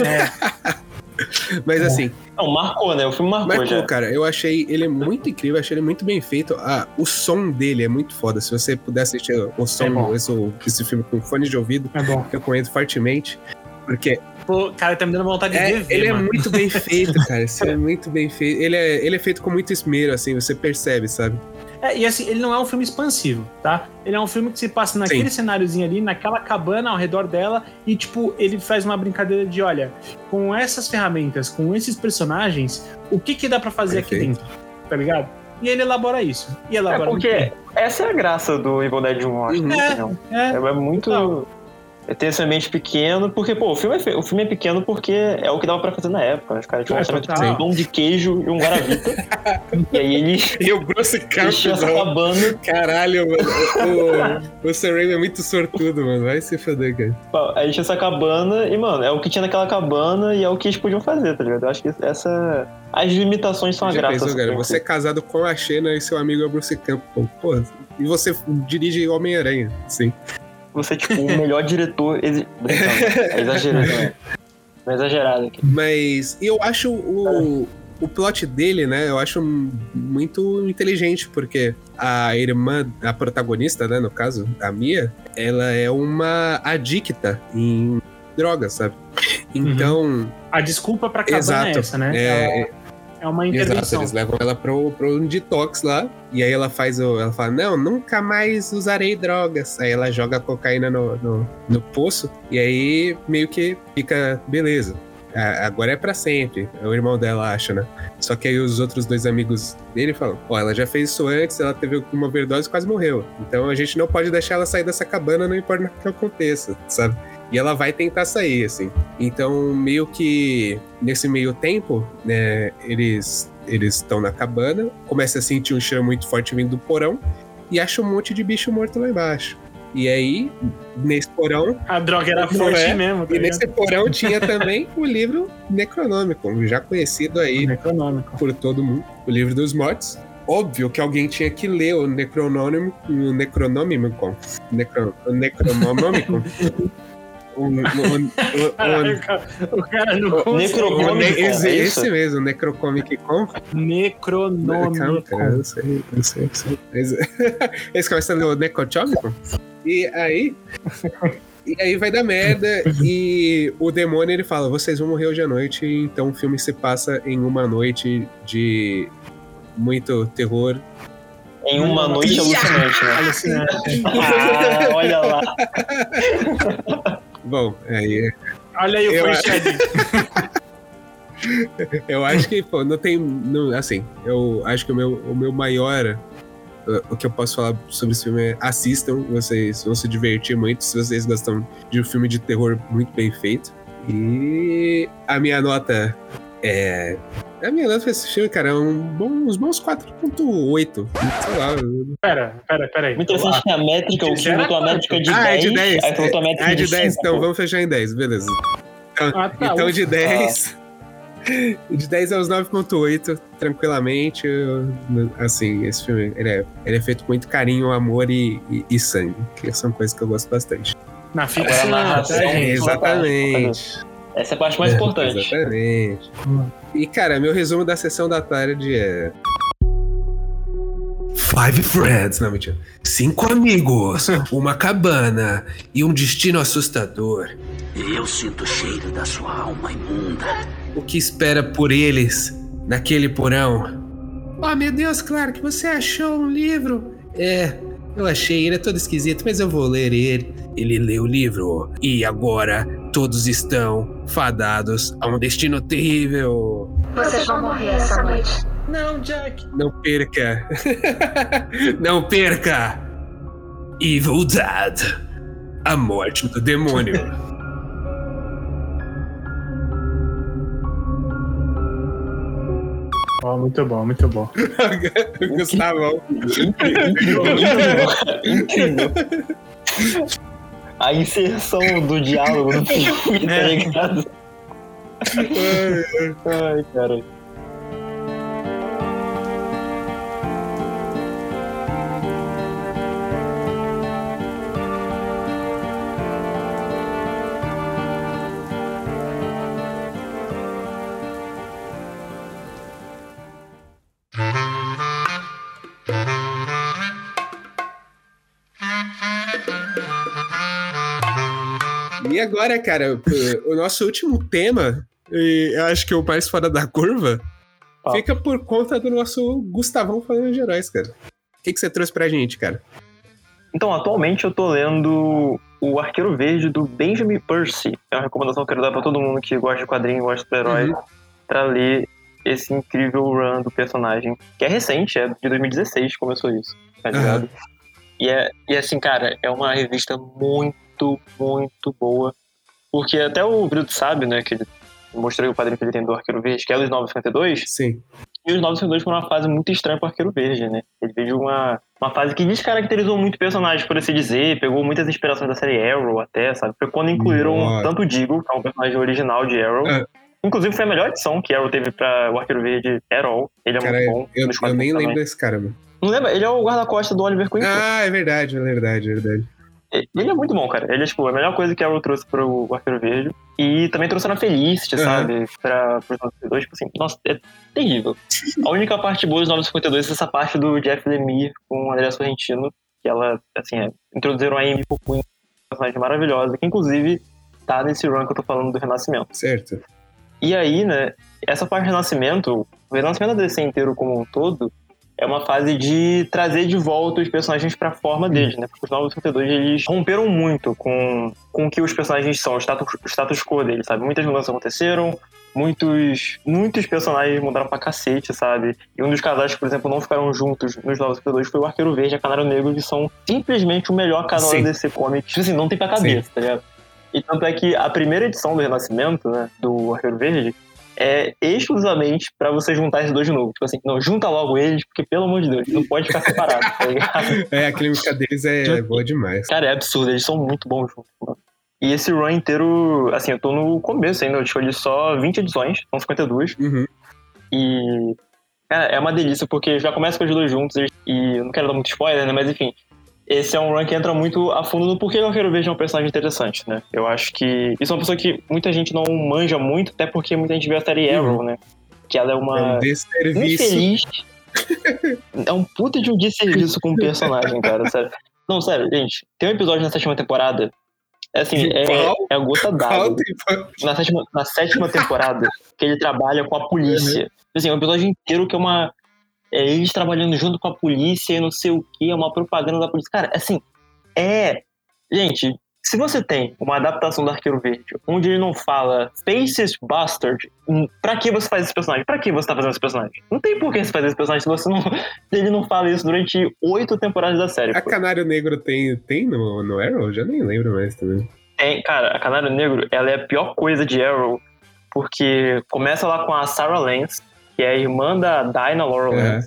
É, Mas assim, Não, marcou, né? O filme marcou Marcou, já. cara. Eu achei ele muito incrível, achei ele muito bem feito. Ah, o som dele é muito foda. Se você puder assistir o som, É esse, esse filme com fone de ouvido, é bom. eu recomendo fortemente. Porque Pô, cara, tá me dando vontade é- de ver, ele é mano. muito bem feito, cara. Esse é muito bem feito. Ele é, ele é feito com muito esmero, assim, você percebe, sabe? É, e assim, ele não é um filme expansivo, tá? Ele é um filme que se passa naquele cenáriozinho ali, naquela cabana ao redor dela, e tipo, ele faz uma brincadeira de, olha, com essas ferramentas, com esses personagens, o que que dá pra fazer aqui Perfeito. dentro? Tá ligado? E ele elabora isso. E É elabora porque muito bem. essa é a graça do Evil Dead 1, eu acho. Uhum. É. É, É, é muito. Total. É ter esse ambiente pequeno, porque, pô, o filme é, o filme é pequeno porque é o que dava pra fazer na época. Os caras tinham um É, orçamento de pão de queijo e um guaravita. e aí eles E o Bruce tinham essa Campbell, cabana. caralho, mano. O, o Sam é muito sortudo, mano. Vai se foder, cara. Aí tinha essa cabana e, mano, é o que tinha naquela cabana e é o que eles podiam fazer, tá ligado? Eu acho que essa. As limitações são a graça. pensou, cara? filme. Você é casado com a Xena e seu amigo é o Bruce Campbell. Pô, e você dirige Homem-Aranha, sim. Você, tipo, o melhor diretor. Brincando, é exagerado, né? É exagerado aqui. Mas eu acho o, o plot dele, né? Eu acho muito inteligente, porque a irmã, a protagonista, né? No caso, a Mia, ela é uma adicta em drogas, sabe? Então, A desculpa pra cabana é exato. essa, né? É, É, é uma Exato, intervenção. eles levam ela pro um detox lá. E aí ela faz o. Ela fala: Não, nunca mais usarei drogas. Aí ela joga a cocaína no, no, no poço. E aí meio que fica, beleza. Agora é pra sempre. O irmão dela acha, né? Só que aí os outros dois amigos dele falam: Ó, ela já fez isso antes, ela teve uma overdose e quase morreu. Então a gente não pode deixar ela sair dessa cabana, não importa o que aconteça, sabe? E ela vai tentar sair, assim. Então, meio que nesse meio tempo, né, eles eles estão na cabana, começa a sentir um cheiro muito forte vindo do porão e acha um monte de bicho morto lá embaixo. E aí, nesse porão, A droga era forte é? mesmo, tá e nesse porão tinha também o livro Necronômico, já conhecido aí por todo mundo, o livro dos mortos. Óbvio que alguém tinha que ler o Necronômico, o Necronômico, necro, o Necronômico. o, o, o, o, Caraca, o cara não o, consegue. Necrocômico, esse, é esse mesmo, Necrocomic Con. Necronômico. cara, eu sei, eu sei, eu sei. Esse, esse começa no Necrochômico. E aí. E aí vai dar merda e o demônio ele fala: vocês vão morrer hoje à noite, então o filme se passa em uma noite de muito terror. Em uma noite alucinante, né? Alucinante. Ah, olha lá. Bom, aí Olha aí o Eu- foreshadowing. eu acho que, pô, não tem. Não, assim, eu acho que o meu, o meu maior. uh, O que eu posso falar sobre esse filme é assistam, vocês vão se divertir muito se vocês gostam de um filme de terror muito bem feito. E a minha nota é. A minha nota pra esse filme, cara, é um bom, uns bons 4.8. Sei lá. Pera, pera, pera aí. Muito interessante que a métrica, o Kim botou a métrica de 10. Ah, é de 10. Aí faltou a métrica Ah, de 10, 5. então vamos fechar em 10, beleza. Ah, tá, Então de 10. De 10 aos 9.8, tranquilamente. Assim, esse filme ele é, ele é feito com muito carinho, amor e, e, e sangue. Que são coisas que eu gosto bastante. Na ficção, tá, narração. gente? Exatamente. Essa é a parte mais É, importante. Exatamente. E, cara, meu resumo da sessão da tarde é. Five friends, não, mentira. Cinco amigos, uma cabana e um destino assustador. Eu sinto o cheiro da sua alma imunda. O que espera por eles naquele porão? Oh, meu Deus, claro que você achou um livro. É, eu achei, ele é todo esquisito, mas eu vou ler ele. Ele leu o livro e agora todos estão fadados a um destino terrível. Vocês vão morrer essa noite. Não, Jack. Não perca! Não perca! Evil Dad! A morte do demônio. Ó, muito bom, muito bom. Gustavão. Incrível. A inserção do diálogo no filme, tá ligado? Ai, cara. Agora, cara, o- nosso último tema, e eu acho que é o mais fora da curva, Ah. fica por conta do nosso Gustavão falando de heróis, cara. O que, que você trouxe pra gente, cara? Então, atualmente eu tô lendo O Arqueiro Verde do Benjamin Percy. É uma recomendação que eu quero dar pra todo mundo que gosta de quadrinho, gosta do herói, Uhum. pra ler esse incrível run do personagem. Que é recente, é de 2016 que começou isso, tá ligado? E, é, e assim, cara, é uma revista muito, muito boa. Porque até o Brito sabe, né, que ele mostrei o quadrinho que ele tem do Arqueiro Verde, que é dos 952. Sim. E os 952 foi uma fase muito estranha pro Arqueiro Verde, né? Ele veio de uma, uma fase que descaracterizou muito o personagem, por assim dizer, pegou muitas inspirações da série Arrow até, sabe? Foi quando incluíram Nossa. tanto o Deagle, que é um personagem original de Arrow. É. Inclusive foi a melhor edição que Arrow teve pra o Arqueiro Verde at all. Ele é Cara, muito bom. eu, eu nem também. lembro desse cara, mano. Não lembra? Ele é o guarda-costas do Oliver Queen. Ah, é verdade, é verdade, é verdade. Ele é muito bom, cara. Ele é, tipo, a melhor coisa que a Arrow trouxe pro Arqueiro Verde. E também trouxe na Felicity, Aham. sabe? Pra, pros 952, tipo assim, nossa, é terrível. A única parte boa dos 952 é essa parte do Jeff Lemire com o André Sorrentino, que ela, assim, é, introduziram a Amy Popin, uma personagem maravilhosa, que inclusive tá nesse run que eu tô falando do Renascimento. Certo. E aí, né, essa parte do Renascimento, o Renascimento da DC inteiro como um todo, é uma fase de trazer de volta os personagens pra forma deles, né? Porque os Novos 52, eles romperam muito com, com o que os personagens são, o status, o status quo deles, sabe? Muitas mudanças aconteceram, muitos, muitos personagens mudaram pra cacete, sabe? E um dos casais que, por exemplo, não ficaram juntos nos Novos 52 foi o Arqueiro Verde e a Canário Negro, que são simplesmente o melhor casal Sim. da DC Comics. Tipo assim, não tem pra cabeça, tá ligado? E tanto é que a primeira edição do Renascimento, né, do Arqueiro Verde, é exclusivamente pra você juntar esses dois de novo. Tipo assim, não, junta logo eles, porque pelo amor de Deus, não pode ficar separado, tá ligado? É, a química deles é boa demais. Cara, é absurdo, eles são muito bons juntos, mano. E esse run inteiro, assim, eu tô no começo ainda, eu escolhi só 20 edições, são 52. Uhum. E. Cara, é uma delícia, porque já começa com os dois juntos, e eu não quero dar muito spoiler, né? Mas enfim. Esse é um run que entra muito a fundo no porquê o Arqueiro Verde é um personagem interessante, né? Eu acho que. Isso é uma pessoa que muita gente não manja muito, até porque muita gente vê a série Arrow, né? Que ela é É uma. um desserviço. infeliz. é um puta de um desserviço com o personagem, cara, sério. Não, sério, gente, tem um episódio na sétima temporada. É assim, é, é a gota Qual d'água. Na sétima, na sétima temporada, que ele trabalha com a polícia. Assim, é um episódio inteiro que é uma. É eles trabalhando junto com a polícia e não sei o que, é uma propaganda da polícia. Cara, assim, é. Gente, se você tem uma adaptação do Arqueiro Verde, onde ele não fala Faces Bastard, hum, pra que você faz esse personagem? Pra que você tá fazendo esse personagem? Não tem por que você fazer esse personagem se você não. Se ele não fala isso durante oito temporadas da série. A pô. Canário Negro tem, tem no, no Arrow? Já nem lembro mais também. Tem, cara, a Canário Negro, ela é a pior coisa de Arrow, porque começa lá com a Sarah Lance, que é a irmã da Dinah Laurel É.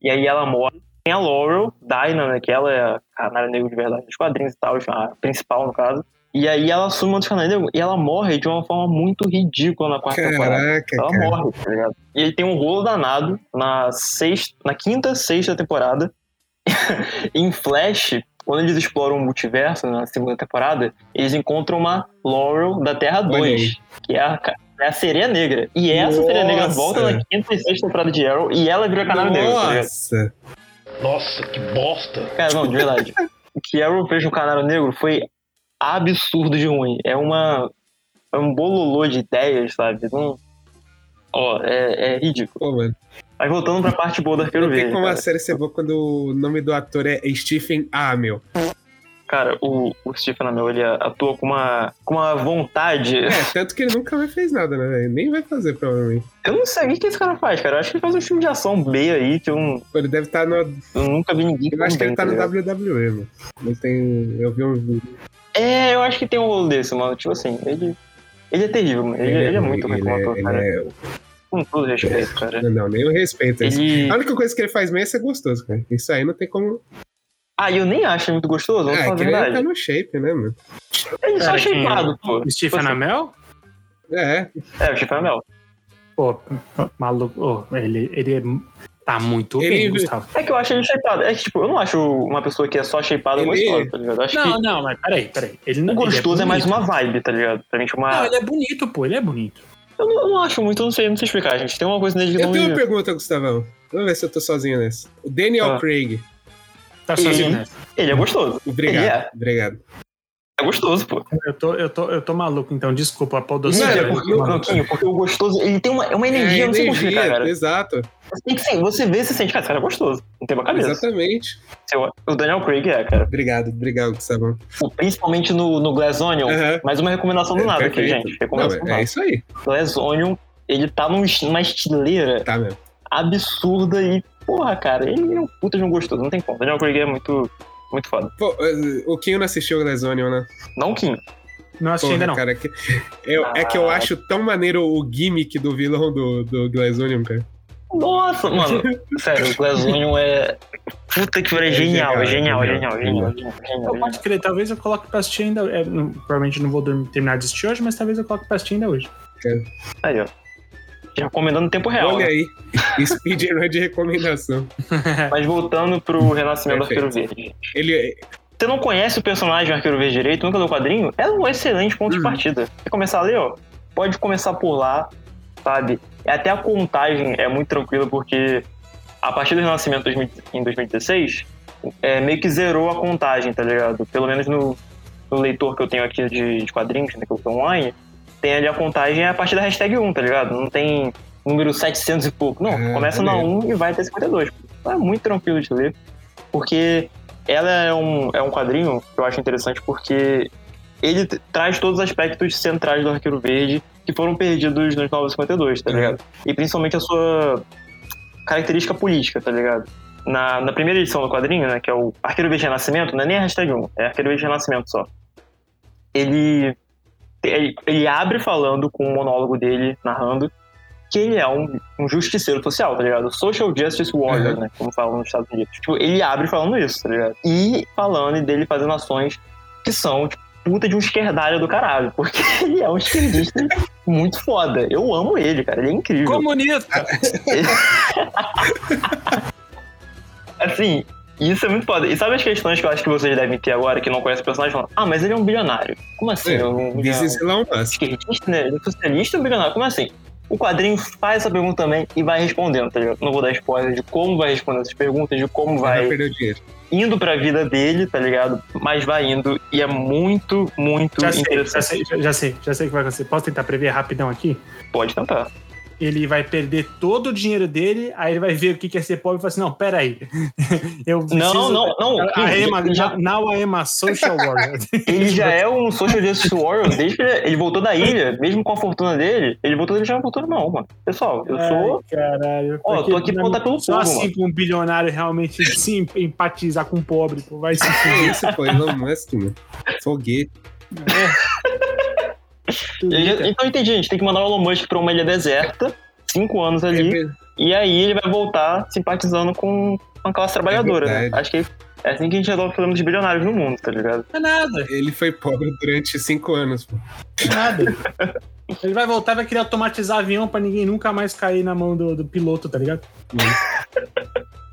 E aí ela morre. Tem a Laurel, Dinah, né, que ela é a Canário Negro de verdade, dos quadrinhos e tal, a principal no caso. E aí ela assume o Canário Negro e ela morre de uma forma muito ridícula na quarta temporada. Caraca, Ela cara. morre, tá ligado? E ele tem um rolo danado na, sexta, na quinta, sexta temporada. em Flash, quando eles exploram o multiverso na segunda temporada, eles encontram uma Laurel da Terra Olha 2, aí. que é a, é a sereia negra. E essa sereia negra volta na quinta e sexta temporada de Arrow e ela vira canário negro, tá? Nossa! Nossa, que bosta. Cara, não, de verdade. o que Arrow fez no Canário Negro foi absurdo de ruim. É uma. É um bololô de ideias, sabe? Não. Ó, é, é ridículo. Pô, mano. Mas voltando pra parte boa do Arqueiro Não tem Verde. como a Cara, série ser boa quando o nome do ator é Stephen Amell. Cara, o, o Stephen Amell, ele atua com uma, com uma vontade. É, tanto que ele nunca mais fez nada, né, velho? Nem vai fazer, provavelmente. Eu não sei o que esse cara faz, cara. Eu acho que ele faz um filme de ação B aí que Pô, Ele deve estar no. eu nunca vi ninguém Eu acho que ele tá no ligado? WWE, mano. Não tem. Eu vi um vídeo. É, eu acho que tem um rolo desse, mano. Tipo assim, ele. Ele é terrível, mano. Ele, ele é muito ruim ele como é- ator, ele cara. é- Com todo respeito, cara. Não, nem eu respeito. Ele. A única coisa que ele faz mesmo é ser gostoso, cara. Isso aí não tem como. Ah, eu nem acho ele muito gostoso, vamos Ah, é falar a que ele verdade. tá no shape, né, mano? Ele só é é? shapeado, pô. Stephen Amell? É, É, o Stephen Amell. Pô, maluco, ele, ele é- tá muito Ele- bem, Gustavo. É que eu acho ele shapeado. É que, tipo, eu não acho uma pessoa que é só shapeada Ele- gostosa, tá ligado? Eu acho Não, que não, mas peraí, peraí. Ele não, o gostoso ele é, mais uma vibe, tá ligado? Pra mim, tipo, uma. Não, ele é bonito, pô, ele é bonito. Eu, não, eu não acho muito, eu não sei, não sei explicar, gente. Tem uma coisa nele que eu não. tenho uma pergunta, Gustavão. Vamos ver se eu tô sozinho nessa. O Daniel Ah. Craig. Tá Ele-. Ele é gostoso. Obrigado, Ele é. obrigado. É gostoso, pô. Eu tô, eu, tô, eu tô maluco, então, desculpa, a Não, podocina. é Mano, porque o Ranquinho, porque o gostoso, ele tem uma, é uma energia, eu não sei como explicar, cara. exato. Você, tem que, ser- você vê, você sente, cara, esse cara é gostoso. Não tem uma cabeça. Exatamente. Seu- O Daniel Craig é, cara. Obrigado, obrigado, Gustavão. Tipo, Principalmente no, no Glass Onion. Aham. Mais uma recomendação do nada aqui, gente. Não, Recomendação do é, nada. é isso aí. Glass Onion, ele tá numa estileira Tá mesmo. absurda e, porra, cara, ele é um puta de um gostoso, não tem como. Daniel Craig é muito, muito foda. Pô, eh, o Kinho não assistiu o Glass Onion, né? Não Kim. Não assisti ainda não. cara, que- eu- é que eu acho tão maneiro o gimmick do vilão do, do Glass Onion, cara. Nossa, mano. Sério, o Glass Onion é. Puta que pariu, é É genial, é genial, genial, genial, genial, genial, genial, genial, Eu posso crer, talvez eu coloque pra assistir ainda. é, não- provavelmente não vou dormir- terminar de assistir hoje, mas talvez eu coloque pra assistir ainda hoje. Aí, ó. Recomendando em tempo real. Olha né? aí. Speedrun de recomendação. Mas voltando pro Renascimento do. Arqueiro Verde. Ele. Você não conhece o personagem Arqueiro Verde direito, nunca leu o quadrinho? É um excelente ponto de Uhum. partida. Quer começar a ler, ó? Pode começar por lá, sabe? Até a contagem é muito tranquila, porque a partir do Renascimento 2000 em 2016, é, meio que zerou a contagem, tá ligado? Pelo menos no, no leitor que eu tenho aqui de, de quadrinhos, né, que eu tô online, tem ali a contagem a partir da hashtag 1, tá ligado? Não tem número 700 e pouco. Não, Ah, começa na maneiro. 1 e vai até 52. É muito tranquilo de ler, porque ela é um, é um quadrinho que eu acho interessante porque ele traz todos os aspectos centrais do Arqueiro Verde que foram perdidos nos 952, tá Uhum. ligado? E principalmente a sua característica política, tá ligado? Na, na primeira edição do quadrinho, né, que é o Arqueiro Verde Renascimento, não é nem a hashtag 1, é Arqueiro Verde Renascimento só. Ele, ele, ele abre falando com o monólogo dele, narrando, que ele é um, um justiceiro social, tá ligado? Social Justice Warrior, Uhum. né? Como falam nos Estados Unidos. Tipo, ele abre falando isso, tá ligado? E falando dele fazendo ações que são, tipo, puta de um esquerdalho do caralho. Porque ele é um esquerdista muito foda. Eu amo ele, cara. Ele é incrível. Comunista! Assim, isso é muito foda. E sabe as questões que eu acho que vocês devem ter agora, que não conhecem o personagem, falando, ah, mas ele é um bilionário. Como assim? É, um This? Elon Musk. esquerdista, né? Ele é socialista ou bilionário? Como assim? O quadrinho faz essa pergunta também e vai respondendo, tá ligado? Não vou dar spoiler de como vai responder essas perguntas, de como Vai vai perder o dinheiro. indo pra vida dele, tá ligado? Mas vai indo e é muito, muito Já sei, interessante. já sei, já, já sei, já sei o que vai acontecer. Posso tentar prever rapidão aqui? Pode tentar. Ele vai perder todo o dinheiro dele, aí ele vai ver o que é ser pobre e falar assim: não, peraí. Eu Não, preciso- não, não. A, Ele já, now I am a social warrior. ele já é um social justice warrior desde que ele, ele voltou da ilha, mesmo com a fortuna dele, ele voltou ele já uma fortuna não, mano. Pessoal, eu sou Ai, caralho. Ó, eu Porque tô aqui pra não- lutar pelo Só povo, assim que um bilionário realmente sim empatizar com o pobre, pô, vai se fuder. isso, pô, Elon Musk, mano. Foguete. Ele então eu entendi, a gente tem que mandar o Elon Musk pra uma ilha deserta, cinco anos ali, e aí ele vai voltar simpatizando com a classe trabalhadora, né? verdade. Acho que é assim que a gente resolve o problema dos bilionários no mundo, tá ligado? Não é nada, Ele foi pobre durante cinco anos, pô. não é nada. Ele vai voltar e vai querer automatizar avião pra ninguém nunca mais cair na mão do, do piloto, tá ligado?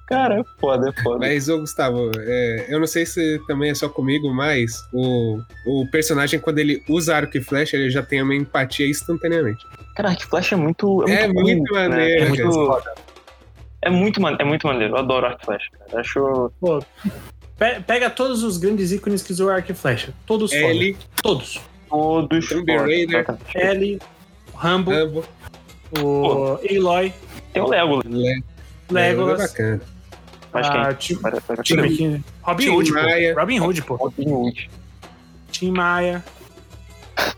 Cara, é foda, é foda. Mas, ô Gustavo, é, eu não sei se também é só comigo, mas o, o personagem, quando ele usa arco e flecha, ele já tem uma empatia instantaneamente. Cara, Arc Flash é muito. É muito, muito cool, né? maneiro, É muito, é muito, man- é muito maneiro. Eu adoro Arc Flash, cara. Acho. Pô, pe- pega todos os grandes ícones que usou arco e flecha. Todos foda. L, Todos. Todos. Tomb Raider. L, Rambo, Rambo, o Aloy, Tem o Legolas. Le É Legolas, bacana. Mas quem? Tim, Para- para- Tim, Tim- Robin Tim Hood, Maia. pô. Robin Hood, pô. Robin Hood. Tim Maia.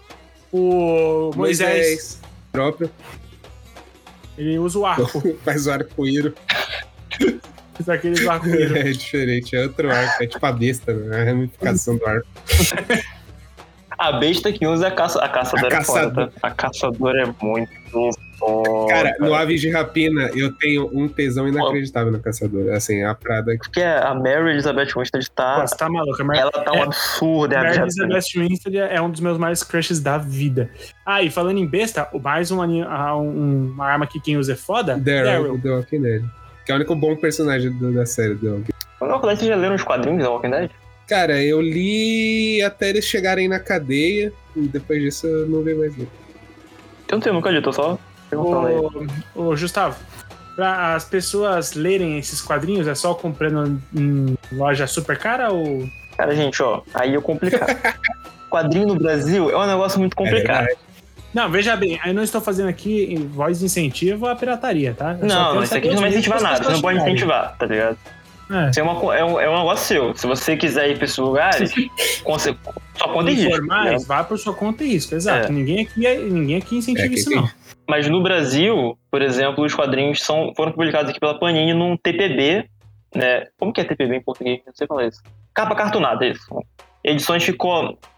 O Moisés, Próprio. ele usa o arco. Faz o arco-íro. Usa aqueles arco-íris. É diferente, é outro arco. É tipo a besta, né? A ramificação do arco. A besta que usa é a caça. A caçadora A é foda, caçadora. tá? A caçadora é muito foda. Cara, no Aves de Rapina, eu tenho um tesão inacreditável no caçador. Assim, a Prada. Porque a Mary Elizabeth Winstead tá. Você tá maluco. A Mar- Ela tá um é- absurdo, é a Mary Mary Elizabeth Winstead é um dos meus mais crushes da vida. Ah, e falando em besta, o mais um, ani- ah, um- uma arma que quem usa é foda? Daryl, do The Walking Dead. Que é o único bom personagem do- da série do The Walking Dead. Não, vocês já leram os quadrinhos da Walking Dead? Cara, eu li até eles chegarem na cadeia. E depois disso eu não vi mais. Não. Eu não eu nunca li, tô só ô, Gustavo, pra as pessoas lerem esses quadrinhos, é só comprando em loja super cara ou. Cara, gente, ó, aí é complicado. Quadrinho no Brasil é um negócio muito complicado. É Não, veja bem, eu não estou fazendo aqui em voz de incentivo à pirataria, tá? Eu não, isso aqui não vai incentivar nada. Você não pode incentivar, tá ligado? É. É, uma, é, um, é um negócio seu. Se você quiser ir pra esses lugares, se- só conta e risco. Informais, ligado? vá por sua conta e risco, exato. É. Ninguém, aqui, é- ninguém aqui incentiva É, isso, tem- não. Mas no Brasil, por exemplo, os quadrinhos são, foram publicados aqui pela Panini num TPB, né? Como que é TPB em português? Não sei falar isso. Capa cartunada, é isso. Edições que,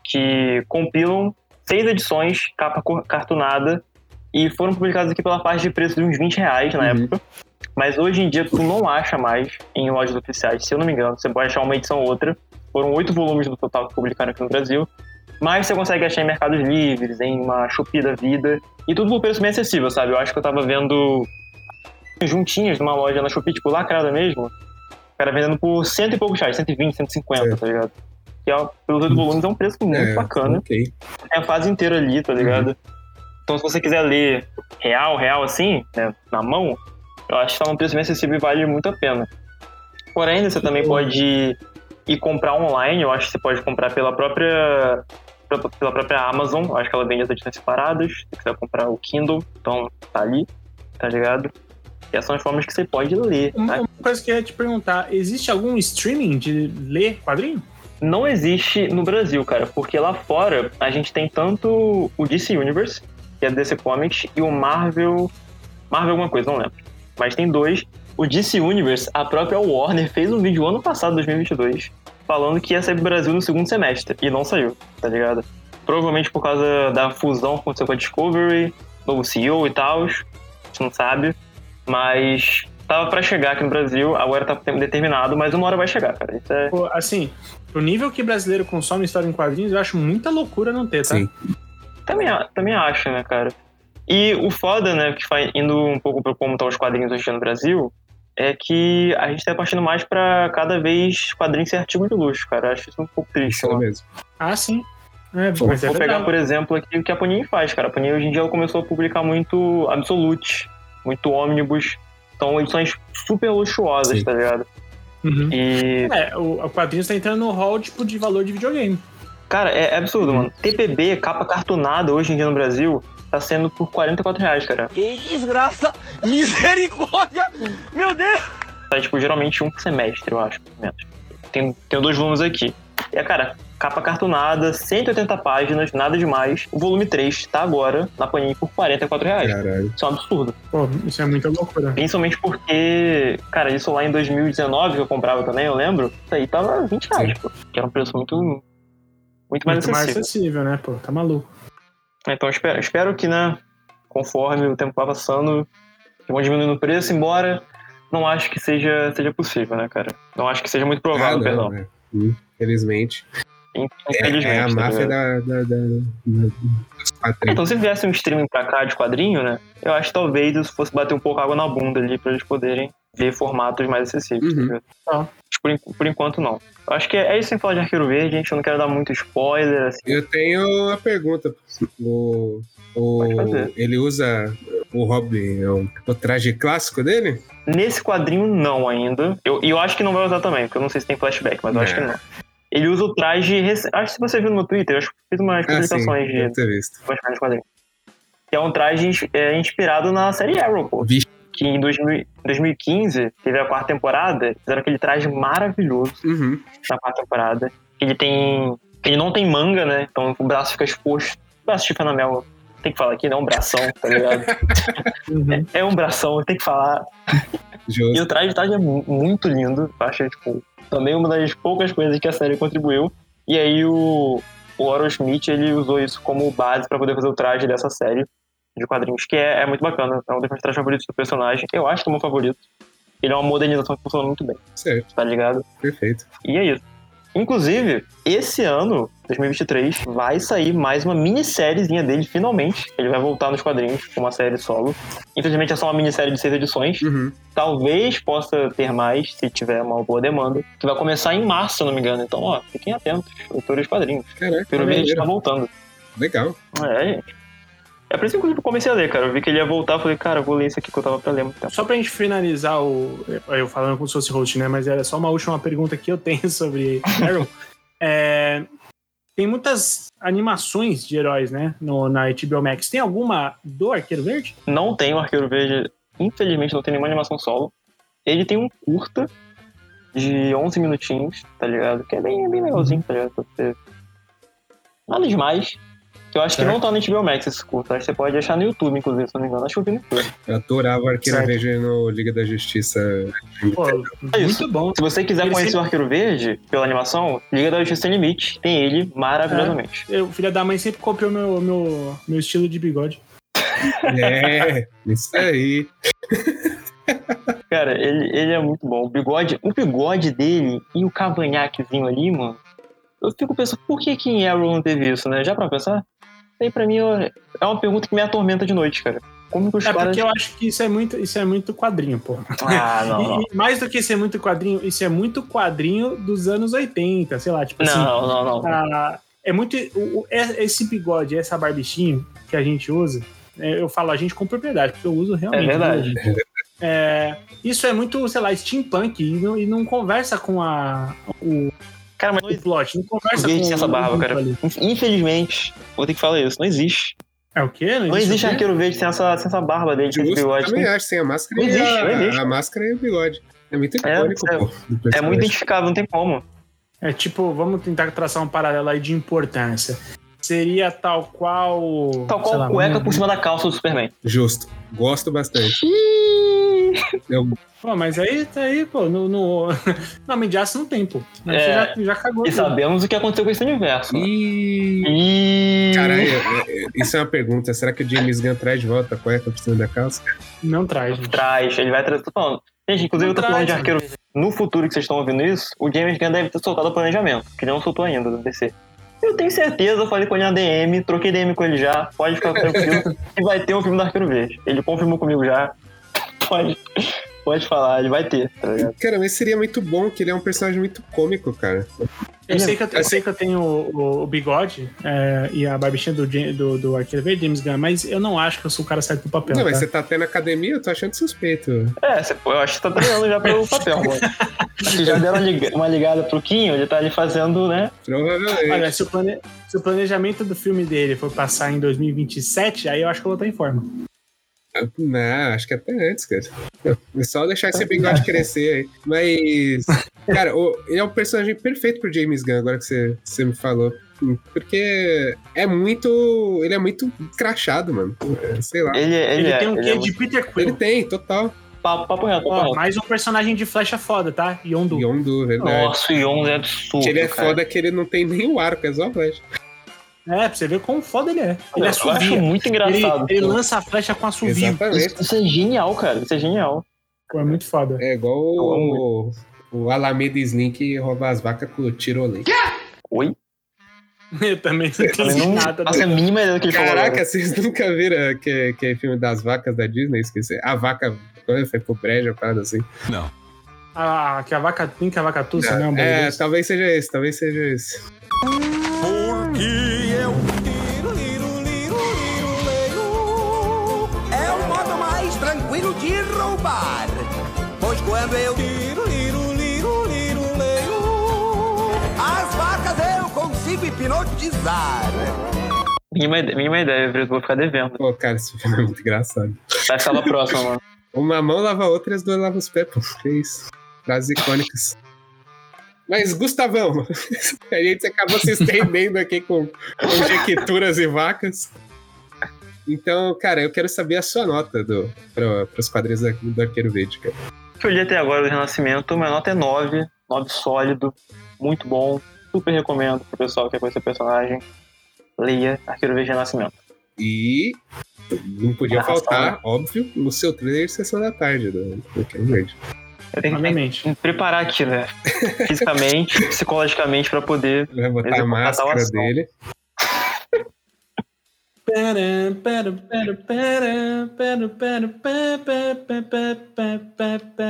que compilam seis edições, capa cartunada, e foram publicadas aqui pela faixa de preço de uns 20 reais na Uhum. época. Mas hoje em dia tu não acha mais em lojas oficiais, se eu não me engano. Você pode achar uma edição ou outra. Foram oito volumes no total que publicaram aqui no Brasil. Mas você consegue achar em mercados livres, em uma Shopee da vida. E tudo por preço bem acessível, sabe? Eu acho que eu tava vendo juntinhas numa loja na Shopee, tipo, lacrada mesmo. O cara vendendo por cento e poucos reais, 120, 150, Certo. tá ligado? Que é, pelos oito volumes é um preço muito É, bacana. Ok. Tem a fase inteira ali, tá ligado? Então se você quiser ler real, real assim, né, na mão, eu acho que tá num preço bem acessível e vale muito a pena. Porém, você também pode e comprar online. Eu acho que você pode comprar pela própria pela- própria Amazon. Acho que ela vende as edições separadas. Se você quiser comprar o Kindle, então tá ali, tá ligado? E essas são as formas que você pode ler. Uma, tá? uma coisa que eu ia te perguntar: existe algum streaming de ler quadrinho? Não existe no Brasil, cara, porque lá fora a gente tem tanto o DC Universe, que é DC Comics, e o Marvel. Marvel alguma coisa, não lembro. Mas tem dois. O DC Universe, a própria Warner fez um vídeo ano passado, 2022, falando que ia sair pro Brasil no segundo semestre. E não saiu, tá ligado? Provavelmente por causa da fusão que aconteceu com a Discovery, novo CEO e tal. A gente não sabe. Mas tava pra chegar aqui no Brasil, agora tá determinado, mas uma hora vai chegar, cara. Isso é. Pô, assim, pro nível que brasileiro consome história em quadrinhos, eu acho muita loucura não ter, tá? Sim. Também, também acho, né, cara? E o foda, né, que vai indo um pouco pra como estão os quadrinhos hoje no Brasil, é que a gente tá partindo mais pra cada vez quadrinhos ser artigo de luxo, cara. Eu acho isso um pouco triste. Isso é né? mesmo. Ah, sim. É, é Vou pegar, por exemplo, aqui o que a Panini faz, cara. A Panini hoje em dia ela começou a publicar muito Absolute, muito Omnibus. São edições super luxuosas, Sim. tá ligado? Uhum. E, É, o, o quadrinho tá entrando no hall, tipo, de valor de videogame. cara, é, é absurdo, mano. TPB, capa cartunada hoje em dia no Brasil, tá sendo por 44 reais, cara. Que desgraça! Misericórdia! Meu Deus! Tá, tipo, geralmente um por semestre, eu acho, pelo menos. Tem, tem dois volumes aqui. E, é, cara, capa cartunada, 180 páginas, nada demais. O volume 3 tá agora na Panini por 44 reais. Caralho. Isso é um absurdo. Pô, isso é muita loucura. Principalmente porque, cara, isso lá em 2019 que eu comprava também, eu lembro. Isso aí tava 20 reais, pô. Que era um preço muito. Muito mais Muito mais acessível. acessível, né, pô? Tá maluco. Então espero, espero que, né, conforme o tempo vai passando, que vão diminuindo o preço, embora não acho que seja, seja possível, né, cara? Não acho que seja muito provável, Ah, perdão. não, né? Infelizmente. É, Infelizmente. é a tá máfia ligado? da, da, da, da-. Então, se viesse um streaming pra cá de quadrinho, né? Eu acho que talvez isso fosse bater um pouco água na bunda ali pra eles poderem ver formatos mais acessíveis. Uhum. tá ligado? Por, por enquanto, não. Eu acho que é, é isso sem falar de Arqueiro Verde, gente. Eu não quero dar muito spoiler, assim. Eu tenho uma pergunta. O, o, ele usa o Robin, o, o traje clássico dele? Nesse quadrinho, não ainda. Eu- E eu, acho que não vai usar também, porque eu não sei se tem flashback, mas eu acho que É. não. Ele usa o traje. rec- Acho que se você viu no meu Twitter, eu acho que fiz umas Ah, sim, publicações de. Que é um traje é, inspirado na série Arrow, pô. Vixe. Que em 2000 2015 teve a quarta temporada, fizeram aquele traje maravilhoso. Uhum. na quarta temporada. Ele tem. Ele não tem manga, né? Então o braço fica exposto. O braço de Fanamel, tem que falar aqui, não é um bração, tá ligado? Uhum. é um bração, tem que falar. E Justo. o traje de traje é mu- muito lindo. Eu achei, tipo, também uma das poucas coisas que a série contribuiu. E aí o, o Oro Smith, ele usou isso como base pra poder fazer o traje dessa série de quadrinhos, que é, é muito bacana. É um dos meus trajes favoritos do personagem. Eu acho que é o meu favorito. Ele é uma modernização que funciona muito bem, Certo, tá ligado? perfeito. E é isso. Inclusive, esse ano, 2023, vai sair mais uma minissériezinha dele, finalmente. Ele vai voltar nos quadrinhos com uma série solo. Infelizmente é só uma minissérie de seis edições. Uhum. Talvez possa ter mais, se tiver uma boa demanda. Que vai começar em março, se não me engano. Então, ó, fiquem atentos, leitores de quadrinhos. Caraca, Pelo menos maneiro. tá voltando. legal. É, gente. É por isso que eu comecei a ler, cara. Eu vi que ele ia voltar, falei, cara, eu vou ler isso aqui que eu tava pra ler muito tempo. Só pra gente finalizar o. Eu falando como se fosse host, né? Mas era só uma última pergunta que eu tenho sobre Arrow. É, tem muitas animações de heróis, né? No, na HBO Max. Tem alguma do Arqueiro Verde? Não tem o Arqueiro Verde, infelizmente não tem nenhuma animação solo. Ele tem um curta de 11 minutinhos, tá ligado? Que é bem, bem legalzinho, tá ligado? Nada demais. Que eu acho que Certo. não tá no HBO Max esse curta. Acho que você pode achar no YouTube, inclusive, se não me engano. Acho que eu vi no YouTube. Eu adorava Arqueiro Certo. Verde no Liga da Justiça. Pô, É isso. muito bom. Se você quiser Ele conhecer sempre- o Arqueiro Verde pela animação, Liga da Justiça Sem Limite. Tem ele maravilhosamente. Eu, filha da mãe sempre copiou meu, meu, meu estilo de bigode. É, isso aí. Cara, ele, ele é muito bom. O bigode, o bigode dele e o cavanhaquezinho ali, mano. Eu fico pensando, por que que em Arrow não teve isso, né? Já pra pensar? Isso aí pra mim é uma pergunta que me atormenta de noite, cara. Como que os É caras. porque eu acho que isso é muito, isso é muito quadrinho, pô. Ah, não, não. E, e mais do que ser muito quadrinho, isso é muito quadrinho dos anos 80, sei lá, tipo assim. Não, não, não. Ah, é muito. o- o- é- esse bigode, essa barbichinha que a gente usa, é, eu falo a gente com propriedade, porque eu uso realmente. É verdade. gente? É, isso é muito, sei lá, steampunk e não, e não conversa com a, o, Cara, mas o plot, não conversa com essa barba, cara. ali. Infelizmente, vou ter que falar isso. Não existe. É o quê? Não existe o quê? arqueiro verde sem essa, sem essa barba dele, sem esse bigode. também acho, sem a máscara Não e existe, a, não existe. a máscara e o bigode. É muito É, icônico, é- pô. É muito identificável, não tem como. É tipo, vamos tentar traçar um paralelo aí de importância. Seria tal qual. Tal sei qual lá, cueca por cima da calça do Superman. Justo. Gosto bastante. Eu, Pô, mas aí, aí pô, no, no, Homem de Aço não tem, pô. Mas É. Você já, já cagou. E tudo. sabemos o que aconteceu com esse universo. e... E... Caralho, é- é- isso é uma pergunta. Será que o James Gunn traz de volta a cueca por cima da calça? Não traz, gente. Traz, ele vai trazer. Tô falando. Gente, inclusive eu tô falando de arqueiro. No futuro que vocês estão ouvindo isso, o James Gunn deve ter soltado o planejamento, que ele não soltou ainda do DC. Eu tenho certeza, eu falei com ele na DM, troquei DM com ele já, pode ficar tranquilo, e vai ter um filme do Arqueiro Verde. Ele confirmou comigo já. Pode, pode falar, ele vai ter, tá ligado? Cara, mas seria muito bom que ele é um personagem muito cômico, cara. Eu sei que eu, eu sei que eu tenho o, o- bigode é, e a barbichinha do, do, do Arqueiro Verde, James Gunn, mas eu não acho que eu sou o cara certo do papel. Não, mas tá? você tá até na academia, eu tô achando suspeito. É, você- eu acho que tá treinando já pelo papel, mano. Acho que já deram uma ligada pro Quinho, ele tá ali fazendo, né? Provavelmente. Olha, se o, plane- se o planejamento do filme dele for passar em 2027, aí eu acho que eu vou estar em forma. Não, acho que até antes, cara. É só deixar esse bigode crescer aí. Mas, cara, o- ele é um personagem perfeito pro James Gunn, agora que você, você me falou. Porque é muito. Ele é muito crachado, mano. É, sei lá. Ele, ele, Ele, é, tem um ele quê é de muito- Peter Ele Quill. tem, total. papo, papo reto, papo reto. mais um personagem de flecha foda, tá? Yondu. Yondu, verdade. Nossa, o Yondu é absurdo, Que ele é cara. foda que ele não tem nem o arco, é só a flecha. É, pra você ver como foda ele é. Ele Eu acho muito Ele, engraçado. ele pô. lança a flecha com assovio. Exatamente. Isso, isso é genial, cara. Isso é genial. Pô, é muito foda. É igual o, o Alameda Slim que rouba as vacas com o tirolei. Oi? Eu também não entendi não nada. faço a mínima ideia do que ele falou. Caraca, agora. vocês nunca viram que, que é filme das vacas da Disney? Esqueci. A vaca quando foi pro brejo, parada assim. Ah, que a vaca tem que a vaca tussa, né? Um bagulho é, talvez seja esse, talvez seja esse. É o modo mais tranquilo de roubar. Pois quando eu tiro, liro, liro, liro, leio, as vacas eu consigo hipnotizar. Mínima, mínima ideia, Brito. Vou ficar devendo. Pô, cara, esse filme é muito engraçado. Vai ficar pra próxima, mano. Uma mão lava a outra e as duas lavam os pés, pô. Que isso. Frases icônicas. Mas, Gustavão, a gente acabou se estendendo aqui com conjecturas e vacas. Então, cara, eu quero saber a sua nota do, para os quadrinhos da- do Arqueiro Verde, cara. eu li até agora do Renascimento, minha nota é 9, 9 sólido, muito bom, super recomendo pro pessoal que quer conhecer o personagem. Leia Arqueiro Verde Renascimento. E não podia faltar, óbvio, no seu trailer de Sessão da Tarde do Arqueiro Verde. Eu tenho Obviamente. que preparar aqui, né? Fisicamente, psicologicamente, para poder. Vai botar a máscara dele. Pera, pera, pera, pera, pera, pera,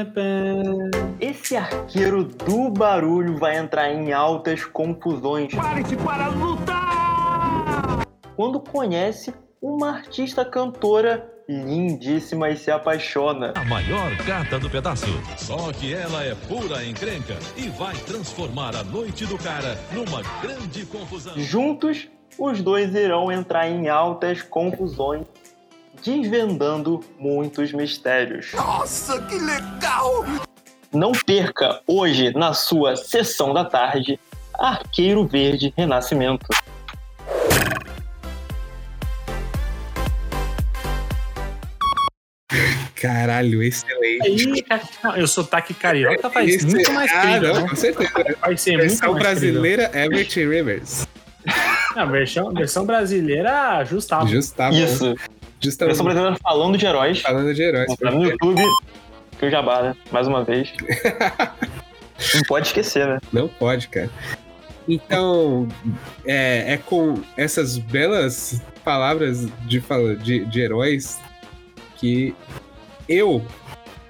pera, Esse arqueiro do barulho vai entrar em altas confusões. Prepare-se para lutar! Quando conhece uma artista cantora lindíssima e se apaixona. A maior gata do pedaço. Só que ela é pura encrenca e vai transformar a noite do cara numa grande confusão. Juntos, os dois irão entrar em altas confusões, desvendando muitos mistérios. Nossa, que legal! Não perca hoje, na sua sessão da tarde, Arqueiro Verde Renascimento. Caralho, excelente. Aí, eu sotaque carioca faz Esse- muito mais Ah, crível, não, né? com certeza. Vai ser muito Versão mais brasileira, Everett Rivers. Não, versão, versão brasileira, Gustavo. Justamente. Isso. Justamente. Versão brasileira falando de heróis. Falando de heróis. Tá no YouTube. Que o Jabá, né? Mais uma vez. Não pode esquecer, né? Não pode, cara. Então, é, é com essas belas palavras de, de, de heróis que eu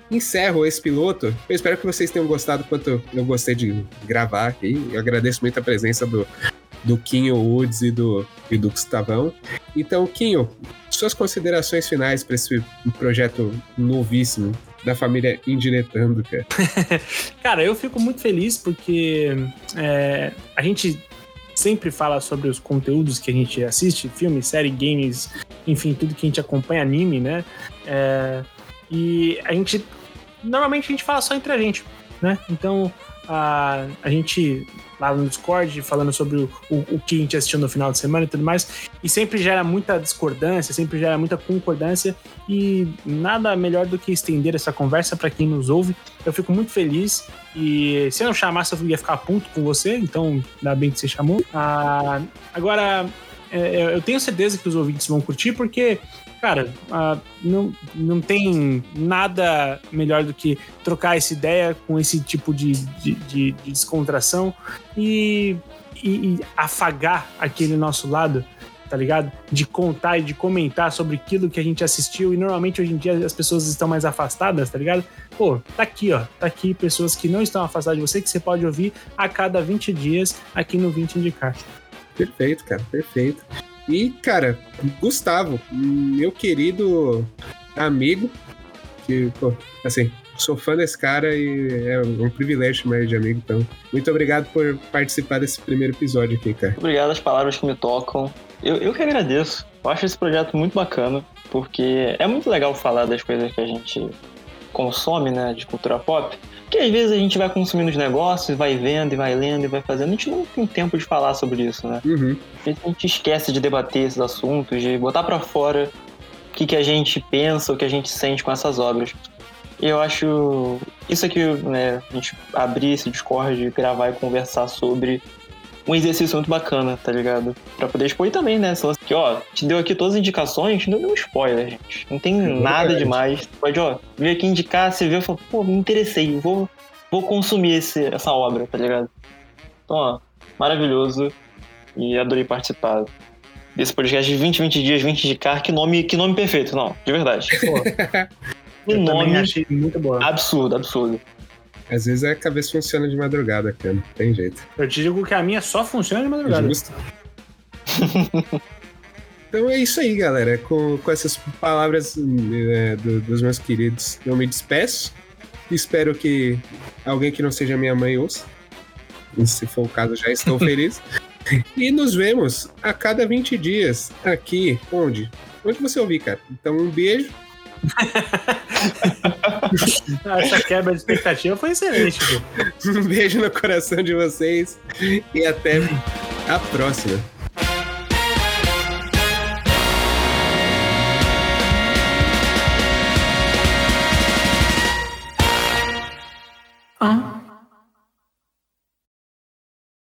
encerro esse piloto. Eu espero que vocês tenham gostado quanto eu gostei de gravar aqui. Eu agradeço muito a presença do, do Quinho Woods e do, e do Gustavão. Então, Quinho, suas considerações finais para esse projeto novíssimo da família indiretando, cara? Cara, eu fico muito feliz porque é, a gente sempre fala sobre os conteúdos que a gente assiste, filmes, série, games, enfim, tudo que a gente acompanha, anime, né? É, e a gente. Normalmente a gente fala só entre a gente, né? Então a, a gente lá no Discord falando sobre o, o, o, que a gente assistiu no final de semana e tudo mais, e sempre gera muita discordância, sempre gera muita concordância, e nada melhor do que estender essa conversa para quem nos ouve. Eu fico muito feliz, e se eu não chamasse, eu ia ficar puto com você, então ainda bem que você chamou. Ah, agora, é, eu tenho certeza que os ouvintes vão curtir, porque cara, uh, não, não tem nada melhor do que trocar essa ideia com esse tipo de, de, de, de descontração e, e, e, afagar aquele nosso lado, tá ligado? De contar e de comentar sobre aquilo que a gente assistiu e normalmente hoje em dia as pessoas estão mais afastadas, tá ligado? Pô, tá aqui, ó, tá aqui pessoas que não estão afastadas de você que você pode ouvir a cada 20 dias aqui no 20 Indicar. Perfeito, cara, perfeito. E, cara, Gustavo, meu querido amigo, que, pô, assim, sou fã desse cara e é um privilégio chamar de amigo, então muito obrigado por participar desse primeiro episódio aqui, cara. Obrigado às palavras que me tocam. Eu, eu que agradeço. Eu acho esse projeto muito bacana, porque é muito legal falar das coisas que a gente consome, né, de cultura pop, que às vezes a gente vai consumindo os negócios, vai vendo e vai lendo e vai fazendo. A gente não tem tempo de falar sobre isso, né? Uhum. A gente esquece de debater esses assuntos, de botar para fora o que, que a gente pensa, o que a gente sente com essas obras. E eu acho isso aqui, né, a gente abrir esse Discord, gravar e conversar sobre um exercício muito bacana, tá ligado? Pra poder expor e também, né? Que, ó, te deu aqui todas as indicações, não deu um spoiler, gente. Não tem é nada demais. Pode, ó, vir aqui indicar, você vê e fala, pô, me interessei, vou, vou consumir esse, essa obra, tá ligado? Então, ó, maravilhoso. E adorei participar desse podcast de 20, 20 dias, 20 indicar. Que nome, que nome perfeito, não, de verdade. Pô. que nome achei muito bom. Absurdo, absurdo. Às vezes a cabeça funciona de madrugada, cara. Não tem jeito. Eu te digo que a minha só funciona de madrugada. Justo. então é isso aí, galera. Com, com essas palavras é, do, dos meus queridos, eu me despeço. Espero que alguém que não seja minha mãe ouça. E se for o caso, já estou feliz. e nos vemos a cada 20 dias aqui. Onde? Onde você ouvir, cara. Então, um beijo Essa quebra de expectativa foi excelente. Pô. Um beijo no coração de vocês e até a próxima. Ah.